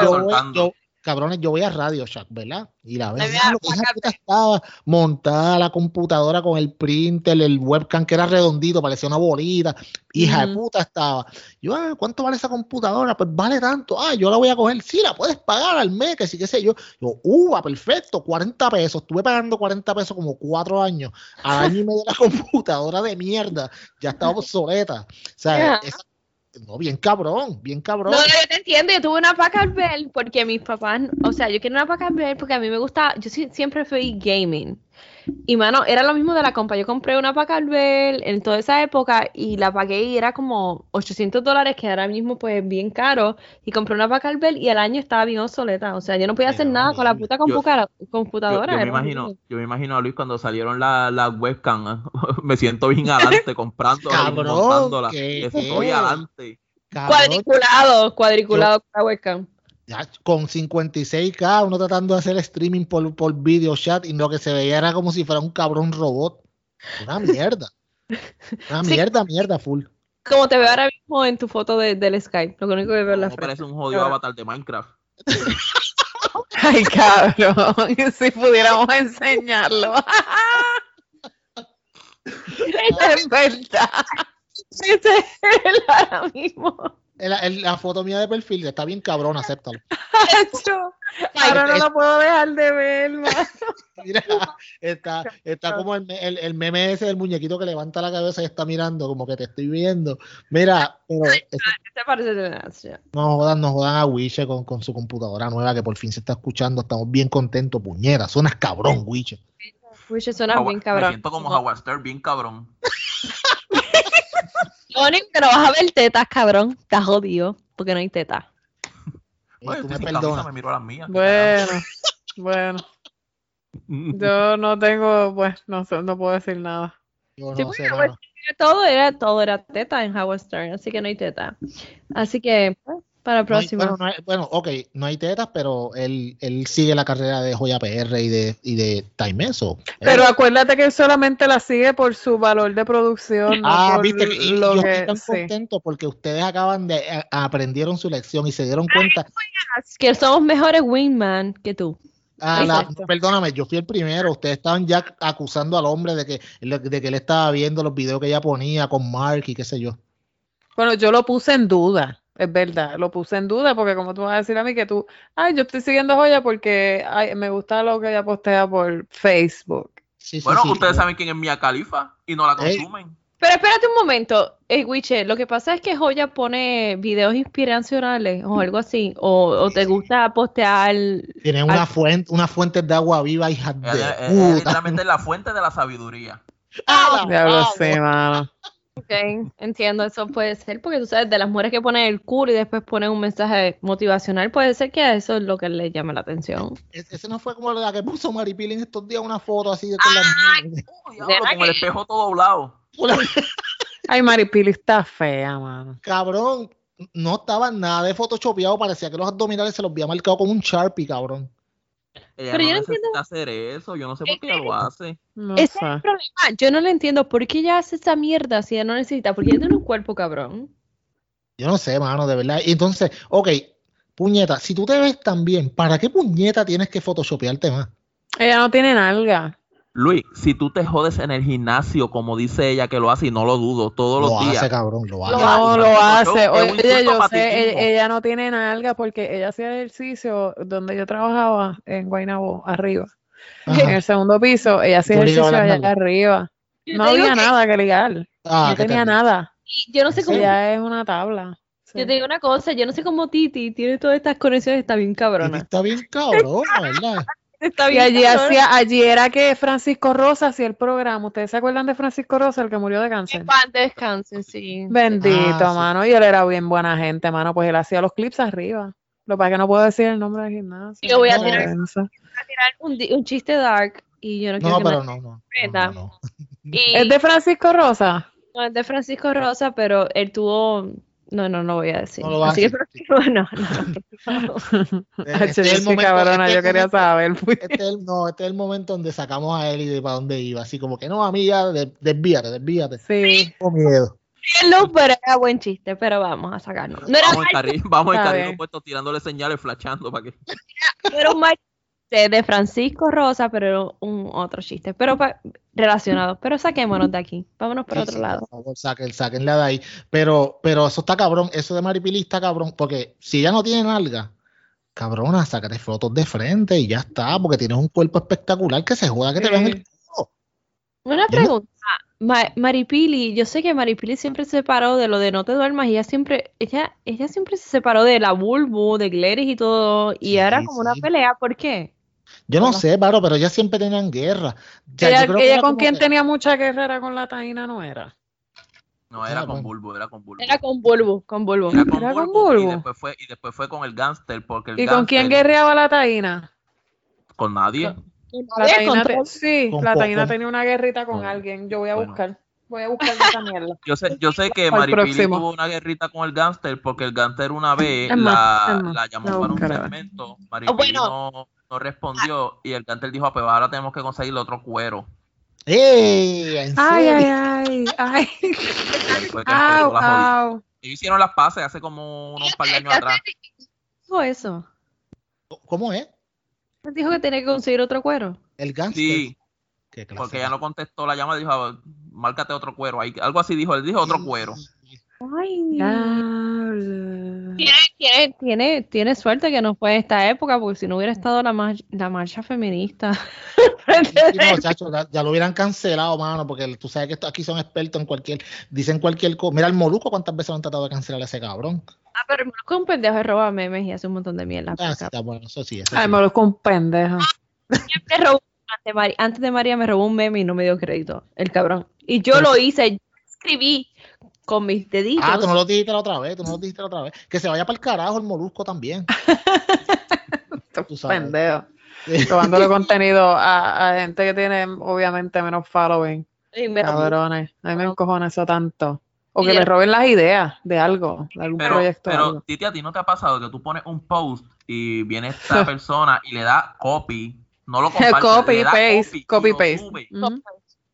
A: Yo cabrones, yo voy a Radio Shack, ¿verdad? Y la vez puta estaba montada la computadora con el printer, el webcam que era redondito, parecía una bolita. Hija de puta estaba. Yo, ah, ¿cuánto vale esa computadora? Pues vale tanto. Ah, yo la voy a coger. Sí, la puedes pagar al mes, que sí, qué sé yo. Yo, uva, perfecto, 40 pesos. Estuve pagando 40 pesos como cuatro años. Al año y medio la [LAUGHS] computadora de mierda ya estaba obsoleta. O sea, esa- no, bien cabrón, bien cabrón.
B: No, no, yo te entiendo, yo tuve una Packard Bell porque mis papás, o sea, yo quiero una Packard Bell porque a mí me gusta, yo siempre fui gaming. Y mano, era lo mismo de la compa, yo compré una Packard Bell en toda esa época y la pagué y era como 800 dólares, que ahora mismo pues bien caro, y compré una Packard Bell y al año estaba bien obsoleta, o sea, yo no podía hacer nada con la puta
D: Yo-
B: computa-
D: Yo,
B: computadora.
D: yo me imagino,
B: horrible.
D: yo me imagino a Luis cuando salieron las la webcam, [LAUGHS] me siento bien adelante comprando y
A: Cabrón.
D: Estoy adelante.
A: Cabrón,
B: Cuadriculado, cuadriculado con la webcam.
A: Ya, con 56K, uno tratando de hacer streaming por, por video chat y lo que se veía era como si fuera un cabrón robot. Una [LAUGHS] mierda. Una
B: Sí.
A: mierda, mierda, full.
B: Como te veo ahora mismo en tu foto de- del Skype, lo único que veo es la frente.
D: parece un jodido
B: Ahora.
D: avatar de Minecraft. [LAUGHS]
C: Ay, cabrón. [LAUGHS] Si pudiéramos enseñarlo. es verdad.
B: Ese es él ahora mismo.
A: El- el- la foto mía de perfil está bien cabrón, acéptalo.
C: Hacho. Ahora no lo puedo dejar de ver. [LAUGHS]
A: Mira, está, está como el, el- el meme ese del muñequito que levanta la cabeza y está mirando, como que te estoy viendo. Mira, pero eso-
B: Este parece de
A: no jodan, no jodan a Wiche con, con su computadora nueva que por fin se está escuchando. Estamos bien contentos, puñera. Suenas cabrón, Wiche.
B: Wiche suena bien
D: Me
B: cabrón.
D: siento como Howard Stern, bien cabrón.
B: Tony, pero vas a ver tetas, cabrón. Estás jodido, porque no hay tetas. [LAUGHS]
A: Tú
D: estoy
A: me perdonas.
D: me miro a las mías.
C: Bueno, [LAUGHS] bueno. [LAUGHS] Yo no tengo, pues, no sé, no puedo decir nada.
A: Yo
B: Sí,
A: no sé,
B: bueno,
A: mano.
B: Todo era, todo era teta en Howard Stern, así que no hay teta. Así que, pues, para el
A: No hay-
B: próximo.
A: bueno, no hay- bueno, ok, no hay tetas, pero él, él sigue la carrera de Joya PR y de, y de Time Eso.
C: Pero acuérdate que él solamente la sigue por su valor de producción,
A: Ah, viste, que- y
C: lo
A: yo
C: que
A: estoy tan
C: sí.
A: contento porque ustedes acaban de a- aprendieron su lección y se dieron cuenta.
B: que somos mejores wingman que tú.
A: Ah, la- perdóname, yo fui el primero. Ustedes estaban ya acusando al hombre de que, de que él estaba viendo los videos que ella ponía con Mark y qué sé yo.
C: Bueno, yo lo puse en duda, es verdad, lo puse en duda porque como tú vas a decir a mí que tú, ay, yo estoy siguiendo a Joya porque ay, me gusta lo que ella postea por Facebook.
A: Sí, sí,
D: Bueno,
A: sí.
D: ustedes saben quién es Mia Khalifa y no la
A: Ey.
D: consumen.
B: Pero espérate un momento, eh, Wiche, lo que pasa es que Joya pone videos inspiracionales o algo así, o, o te gusta postear.
A: Tienen una
B: Al-
A: fuente, una fuente de agua viva, hija de
D: literalmente es la fuente de la sabiduría. [LAUGHS]
A: Ah,
C: Diablo,
A: ah,
C: sí, mano.
B: Ok, entiendo, eso puede ser, porque tú sabes, de las mujeres que ponen el culo y después ponen un mensaje motivacional, puede ser que a eso es lo que le llame la atención.
A: Ese ese no fue como la que puso Maripili en estos días una foto así de con las
D: diablo, con el espejo todo doblado. [LAUGHS]
C: Ay, Maripili está fea, mano.
A: Cabrón, no estaba nada de photoshopeado, parecía que los abdominales se los había marcado con un Sharpie, cabrón.
D: Ella
B: Pero
D: no
B: yo no entiendo-
D: hacer eso. Yo no sé por qué ella lo hace.
C: No
B: Ese es el problema, yo no le entiendo por qué ella hace esa mierda si ella no necesita, porque ella tiene un cuerpo cabrón.
A: Yo no sé, mano, de verdad. Entonces, ok, puñeta, si tú te ves tan bien, ¿para qué puñeta tienes que photoshopearte más?
C: Ella no tiene nalga.
D: Luis, si tú te jodes en el gimnasio, como dice ella que lo hace, y no lo dudo, todos
A: Lo
D: los días.
A: hace, cabrón, lo hace.
D: Lo
C: No lo hace. Oye, yo sé, e- ella no tiene nalga porque ella hacía ejercicio donde yo trabajaba en Guaynabo, arriba.
A: Ajá.
C: En el segundo piso, ella hacía ejercicio allá
A: nalgas.
C: arriba.
B: Yo
C: No había
B: que-
C: nada que ligar.
A: Ah,
C: No tenía nada.
B: Yo no sé cómo,
C: Ella es una tabla. Sí.
B: yo te digo una cosa, yo no sé cómo Titi tiene todas estas conexiones, está bien
A: Titi
B: cabrona.
A: Está bien cabrón, ¿verdad?
B: Está
C: Y
B: bien
C: allí
B: cabrona.
C: hacía, allí era que Francisco Rosa hacía el programa. ¿Ustedes se acuerdan de Francisco Rosa, el que murió de cáncer?
B: Pan descansen, sí.
C: Bendito,
A: Ah, sí.
C: mano. Y él era bien buena gente, mano. Pues él hacía los clips arriba. Lo que pasa es que no puedo decir el nombre del gimnasio.
B: Yo voy a
A: tirar-
C: vergüenza.
B: tirar un, chiste dark y yo no quiero
A: No,
B: que
A: pero no, no. No, no, no.
B: Y
C: ¿Es de Francisco Rosa?
B: no, es de Francisco Rosa, pero él tuvo. No, no, no voy a decir.
A: No lo vas a
B: Así que
A: decir. [LAUGHS]
B: no, no, no.
A: Este
C: Este
A: es el momento-
C: cabrona,
A: este es
C: yo quería
A: momento-
C: saber. pues.
A: Este es el, no, este es el momento donde sacamos a él y de para dónde iba. Así como que no, a mí ya, de- desvíate, desvíate.
C: Sí.
A: Tengo miedo.
B: No, pero era buen chiste, pero vamos a sacarlo. No era
D: Vamos en carril, vamos en
C: Está
D: carril opuesto tirándole señales, flashando para que.
B: no era un mal de Francisco Rosa, pero era un otro chiste, pero pa- relacionado. Pero saquémonos de aquí, vámonos por
A: Sí,
B: otro
A: sí,
B: lado.
A: Por favor, saquen, sáquenla de ahí. Pero, pero eso está cabrón. Eso de Maripili está cabrón. Porque si ya no tiene nalga, cabrona, sácate fotos de frente y ya está. Porque tienes un cuerpo espectacular que se joda que te vean el culo.
B: Una pregunta. Ma- Maripili, yo sé que Maripili siempre se separó de lo de no te duermas y ella siempre, ella, ella siempre se separó de la Bulbu, de Gleris y todo, y
A: Sí,
B: era como una
A: sí.
B: pelea, ¿por qué?
A: Yo no sé, Varo, pero ellas siempre tenían guerra. O sea,
C: Ella,
A: yo creo que
C: ella
A: era
C: con quien
A: que-
C: tenía mucha guerra era con la taína, ¿no era?
D: No, era
A: Ah,
D: con. Bulbo, era con Bulbo.
B: Era con Bulbu, con Bulbu.
D: Era con
C: Era con
D: Bulbo, y
C: Bulbo.
D: después fue, y después fue con el gánster, porque el
C: ¿Y con quién
D: gángster-
C: guerreaba la taína?
D: Con nadie.
C: La taína
B: con
C: te-
B: todo-
C: sí,
A: con
C: la taína
A: con-
C: tenía una guerrita con alguien. Yo voy a
D: bueno.
C: buscar. Voy a buscar esa mierda.
D: Yo sé, yo sé que [LAUGHS] Maripili tuvo una guerrita con el gánster porque el gánster una vez
C: más,
D: la, llamó
C: la
D: para un segmento. Maripili
B: bueno.
D: no, no respondió y el gánster dijo, "Ah, pues ahora tenemos que conseguirle otro cuero.
A: ¡Ey! ¿En
C: Ay, ay, ay, ay. Au, au.
D: Ellos hicieron las pases hace como unos par de años atrás.
B: dijo eso?
A: ¿Cómo es?
B: Él dijo que tenía que conseguir otro cuero.
A: El gánster.
D: Sí,
A: Qué clase
D: porque ella no contestó la llamada dijo, "Ah, márcate otro cuero. Ahí, algo así dijo, él dijo otro cuero.
B: Ay, tiene, tiene, tiene, tiene suerte que no fue en esta época, porque si no hubiera estado la, mar- la marcha feminista. [LAUGHS]
A: Sí, no, chacho, ya, ya lo hubieran cancelado, mano, porque tú sabes que esto- aquí son expertos en cualquier, dicen cualquier cosa. Mira el Moluco, cuántas veces lo han tratado de cancelar a ese cabrón.
B: ah, pero el Molusco es un pendejo de roba memes y hace un montón de mierda.
A: Ah,
B: acá.
A: sí, está bueno, eso sí. Eso
C: Ay,
A: sí.
C: me lo con pendeja.
B: Siempre roba antes, de María me robó un meme y no me dio crédito, el cabrón. Y yo lo hice, yo escribí con mis deditos.
A: Ah, tú no lo dijiste la otra vez, tú no lo dijiste la otra vez. Que se vaya para el carajo el molusco también. [LAUGHS] Tú sabes.
C: Pendejo. [LAUGHS] Robándole contenido a, a gente que tiene, obviamente, menos following.
B: Me-
C: Cabrones. A mí me encojona eso tanto. O que le
B: de-
C: roben las ideas de algo, de algún
D: Pero,
C: proyecto.
D: pero
C: algo.
D: Titi, ¿a ti no te ha pasado que tú pones un post y viene esta [LAUGHS] persona y le da copy? No lo comparte,
C: Copy,
D: le da
C: paste,
D: copy, y
C: copy,
D: lo
C: paste.
D: sube.
C: Ujú.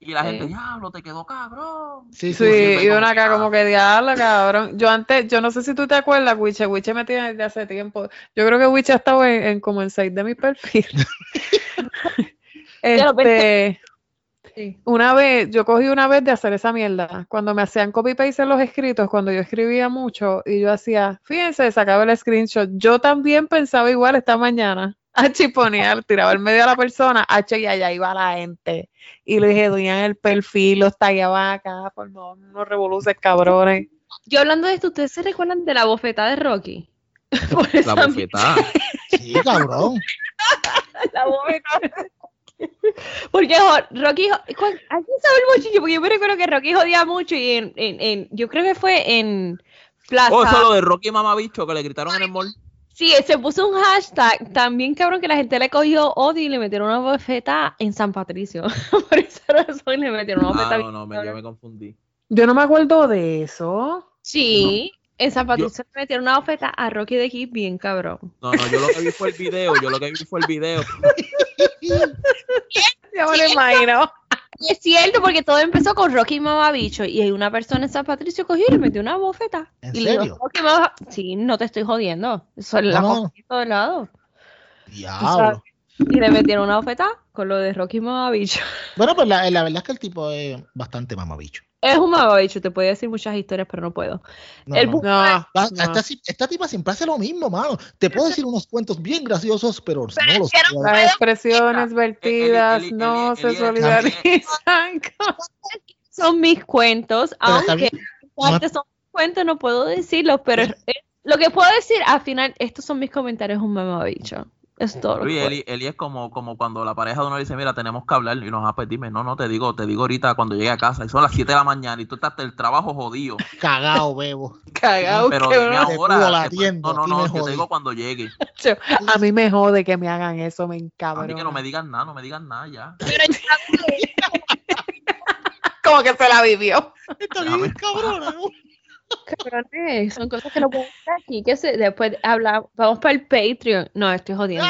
D: Y la gente,
B: Sí.
D: diablo, te quedó cabrón.
A: Sí,
C: Sí, y una
D: que,
C: acá como que diablo, [LAUGHS] cabrón. Yo antes, yo no sé si tú te acuerdas, Wiche, Wiche me tiene desde hace tiempo. Yo creo que Wiche ha estado en, en como en seis de mis perfiles. [LAUGHS] Este,
B: Sí.
C: una vez, yo cogí una vez de hacer esa mierda. Cuando me hacían copy paste en los escritos, cuando yo escribía mucho y yo hacía, fíjense, sacaba el screenshot. Yo también pensaba igual esta mañana. A chiponear, tiraba el medio a la persona, H y allá iba la gente. Y le dije, doña el perfil, los tagueaba acá, por no, unos revoluces cabrones.
B: Yo hablando de esto, ¿ustedes se recuerdan de la bofetada de Rocky? [LAUGHS] Por esa
D: La bofetada. [LAUGHS]
A: Sí, cabrón.
B: La bofetada. Porque Rocky, jo- ¿cuál- ¿alguien sabe el mochillo? Porque yo me recuerdo que Rocky jodía mucho y en, en, en- yo creo que fue en Plaza.
D: Oh, eso lo de Rocky Mamabicho que le gritaron en el mall.
B: Sí, se puso un hashtag también cabrón que la gente le cogió odio y le metieron una bofeta en San Patricio. [LAUGHS] Por esa razón le metieron una bofeta.
D: Ah, no, no, me, yo me confundí.
C: Yo no me acuerdo de eso.
B: Sí, en San Patricio le metieron una bofeta a Rocky de aquí bien cabrón.
D: No, no, yo lo que vi fue el video, yo lo que vi fue el video. [LAUGHS] [LAUGHS]
C: Ya me lo imagino.
B: Es cierto, porque todo empezó con Rocky Mamabicho y una persona en San Patricio cogió y le metió una bofeta.
A: ¿En
B: y le dijo,
A: serio?
B: "Rocky Mama-". Sí, no te estoy jodiendo. Eso es la
A: No,
B: de lados.
A: Diablo.
B: Y le metieron una bofeta con lo de Rocky Mamabicho.
A: Bueno, pues la, la verdad es que el tipo es bastante mamabicho.
B: Es un mamabicho, te podía decir muchas historias, pero no puedo.
A: No,
B: El
A: no.
C: No, no.
A: Esta, esta tipa siempre hace lo mismo, mano. Te puedo decir unos cuentos bien graciosos, pero,
B: Pero
A: no los
B: es
A: puedo-
C: Las expresiones vertidas no se solidarizan. [LAUGHS] con-
B: Son mis cuentos,
A: Pero
B: aunque parte son mis cuentos, no puedo decirlos, pero es- es- lo que puedo decir al final, estos son mis comentarios, un mamabicho. Es todo que puedo
D: Eli, Eli es como, como cuando la pareja de uno dice, mira, tenemos que hablar, y nos ah, pues dime, no, no, te digo, te digo ahorita cuando llegue a casa, y son las 7 de la mañana, y tú estás el trabajo jodido. [LAUGHS]
A: Cagao, bebo. [LAUGHS]
C: Cagao,
D: pero
C: que
D: dime
C: uno-
A: Te
D: ahora.
A: pudo
D: que-
A: latiendo,
D: no, no, no, yo te digo cuando llegue. [LAUGHS]
C: A mí me jode que me hagan eso, me
D: A mí
C: encabrona.
D: que no me digan nada, no me digan nada ya.
C: Como que se la vivió.
A: Está bien, cabrona. ¿no?
B: Cabrones, son cosas que no puedo decir aquí, que se, después habla, vamos para el Patreon. No, estoy jodiendo.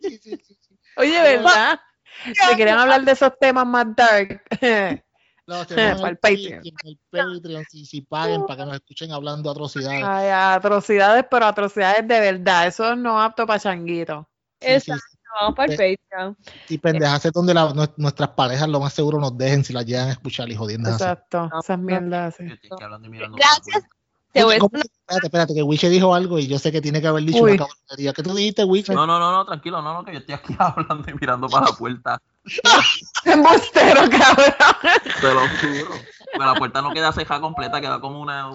A: Sí, sí, sí, sí.
C: Oye, ¿verdad? Si querían hablar de esos temas más dark. [LAUGHS]
A: No, se
C: Para el Patreon.
A: el Patreon, si, si paguen para que nos escuchen hablando atrocidades.
C: Ay, atrocidades, pero atrocidades de verdad. Eso no es apto para changuito.
A: Sí, sí,
B: Exacto, vamos para el Patreon.
A: Y pendejas es donde la- nuestras parejas lo más seguro nos dejen si las llegan a escuchar y jodiendo.
C: Exacto. Esas mierdas así.
B: Gracias. Te voy a
A: ¿Cómo-
B: decir
A: Espérate, espérate, que Wiche dijo algo y yo sé que tiene que haber dicho
C: Uy.
A: una cabronería. ¿Qué tú dijiste, Wiche?
D: No, no, no, no, tranquilo, no, no, que yo estoy aquí [LAUGHS] hablando y mirando para la puerta. [LAUGHS]
C: Embustero, cabrón.
D: Te lo juro. Pero la puerta no queda ceja completa, queda como una.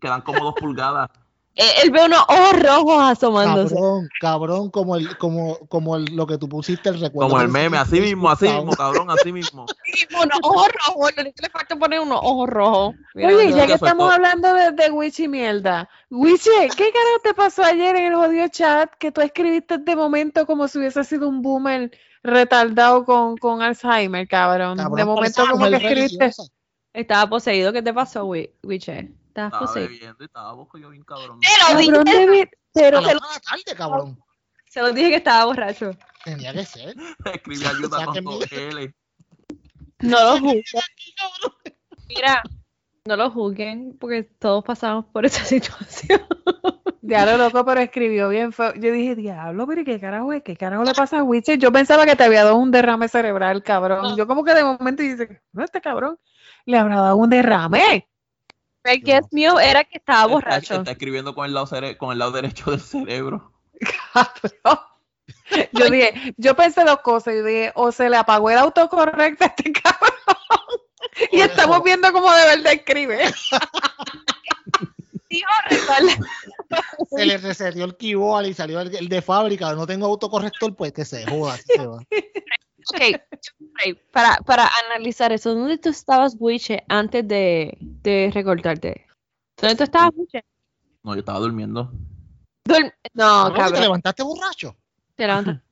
D: Quedan como dos pulgadas.
B: Eh, él ve unos ojos rojos asomándose.
A: Cabrón, cabrón, como el, como, como el- lo que tú pusiste el recuerdo.
D: Como el meme, así mismo, así mismo, cabrón, así mismo. [LAUGHS]
B: Sí, unos ojos rojos. Lo único que le falta poner unos ojos rojos. Mira,
C: Oye, ya
D: que
C: estamos hablando de, de Wichi mierda. Wichi, ¿qué carajo te pasó ayer en el jodido chat que tú escribiste de momento como si hubiese sido un boomer retardado con, con Alzheimer, cabrón?
A: cabrón,
C: de momento como que escribiste.
A: religiosa.
B: Estaba poseído. ¿Qué te pasó, Wi-
D: Estaba
B: poseído.
D: bebiendo y estaba boco yo bien cabrón.
B: Te lo
C: Cabrón,
B: dije.
C: David, pero
A: A la la tarde, cabrón.
B: Se lo dije que estaba borracho.
A: Tenía que ser. [LAUGHS]
D: Escribí ayuda con dos L.
B: No lo juzguen. Mira, no lo juzguen porque todos pasamos por esa [LAUGHS] situación.
C: Ya lo loco, pero escribió bien feo. Yo dije, diablo, pero ¿y ¿qué carajo es? ¿Qué carajo le pasa a Wichi? Yo pensaba que te había dado un derrame cerebral, cabrón. Yo como que de momento dice, no, este cabrón le habrá dado un derrame.
B: El guess mío era que estaba
D: Está,
B: borracho.
D: está escribiendo con el, lado cere- con el lado derecho del cerebro.
C: Cabrón. [LAUGHS] Yo dije, yo pensé dos cosas. Yo dije, o se le apagó el autocorrecto a este cabrón. [LAUGHS] Y
A: Por
C: estamos
A: eso.
C: viendo cómo de verdad escribe. [LAUGHS]
B: Dijo,
A: se le reseteó el keyboard y salió el, el de fábrica, no tengo autocorrector, pues que se joda, así se va.
B: Ok, para, para analizar eso, ¿dónde tú estabas, Wiche, antes de, de recortarte? ¿Dónde tú estabas, Wiche?
D: No, yo estaba durmiendo.
B: No,
A: Cabrón, ¿Te levantaste borracho?
B: Te levantas.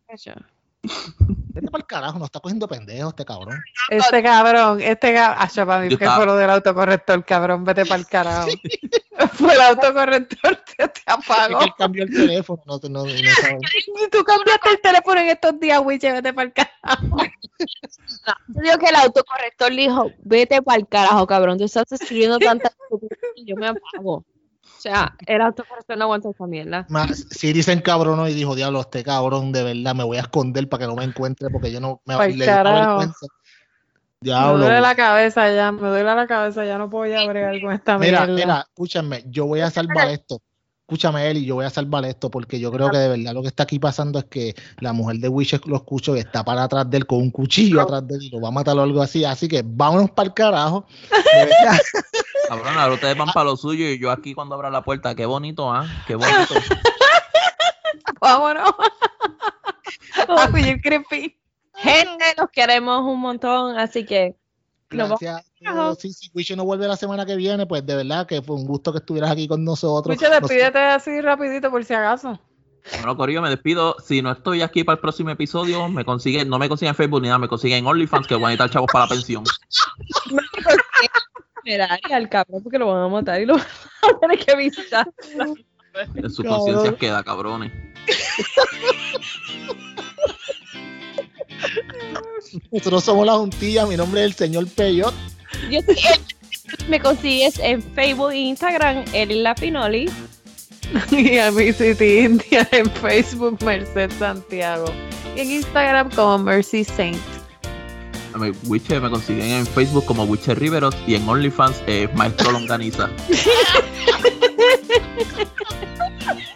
A: Vete para el carajo, no está cogiendo pendejo este cabrón.
C: Este cabrón, este cabrón, para mí que fue lo del autocorrector, cabrón, vete para el [LAUGHS] carajo. fue el autocorrector, [LAUGHS] te, te
A: Es
C: apagó.
A: que él cambió el teléfono, no, no, no [LAUGHS]
C: tú cambiaste el teléfono en estos días, Wiche, vete para el carajo.
B: Yo digo que el autocorrector le dijo, vete para el carajo, cabrón, tú estás escribiendo tantas cosas y yo me apago. O sea, el autocorrector no aguanta esa mierda.
A: Más, Siri se encabronó y dijo, diablo, este cabrón, de verdad, me voy a esconder para que no me encuentre porque yo no me da
C: carajo.
A: vergüenza.
C: Me
A: Diablo.
C: duele la cabeza ya, me duele la cabeza, ya no puedo ya bregar con esta
A: Mira,
C: mierda.
A: mira, escúchame, yo voy a salvar esto. Escúchame, Eli, yo voy a salvar esto porque yo creo que de verdad lo que está aquí pasando es que la mujer de Wish lo escucho y está para atrás de él con un cuchillo atrás de él y lo va a matar o algo así. Así que vámonos para el carajo. [LAUGHS]
D: Cabrón, ahora ustedes van para lo suyo y yo aquí cuando abra la puerta. Qué bonito, ¿ah? Qué bonito. [LAUGHS]
C: Vámonos. [LAUGHS] a fingir creepy.
B: Gente, los queremos un montón, así que nos vamos.
A: Gracias. Sí, si Wish no vuelve la semana que viene, pues de verdad que fue un gusto que estuvieras aquí con nosotros.
C: Wiche,
A: Nos-
C: despídete así rapidito por si acaso.
D: Bueno, Corillo, me despido. Si no estoy aquí para el próximo episodio, me consiguen, no me consiguen en Facebook ni nada, me consiguen en OnlyFans, que voy a necesitar chavos para la pensión. [LAUGHS]
B: Mira, al cabrón, porque lo van a matar y lo [LAUGHS] van a tener que visitar.
D: En sus
A: Cabrón.
D: conciencias queda, cabrones.
A: Nosotros somos la juntilla, mi nombre es el señor Peyot.
B: Yo soy el- me consigues en Facebook e Instagram, el La Finoli.
C: Y a mi City India en Facebook, Merced Santiago. Y en Instagram como Mercy Saint.
D: Witcher me consiguen en Facebook como Witcher Riveros y en OnlyFans eh, Maestro Longaniza. [LAUGHS]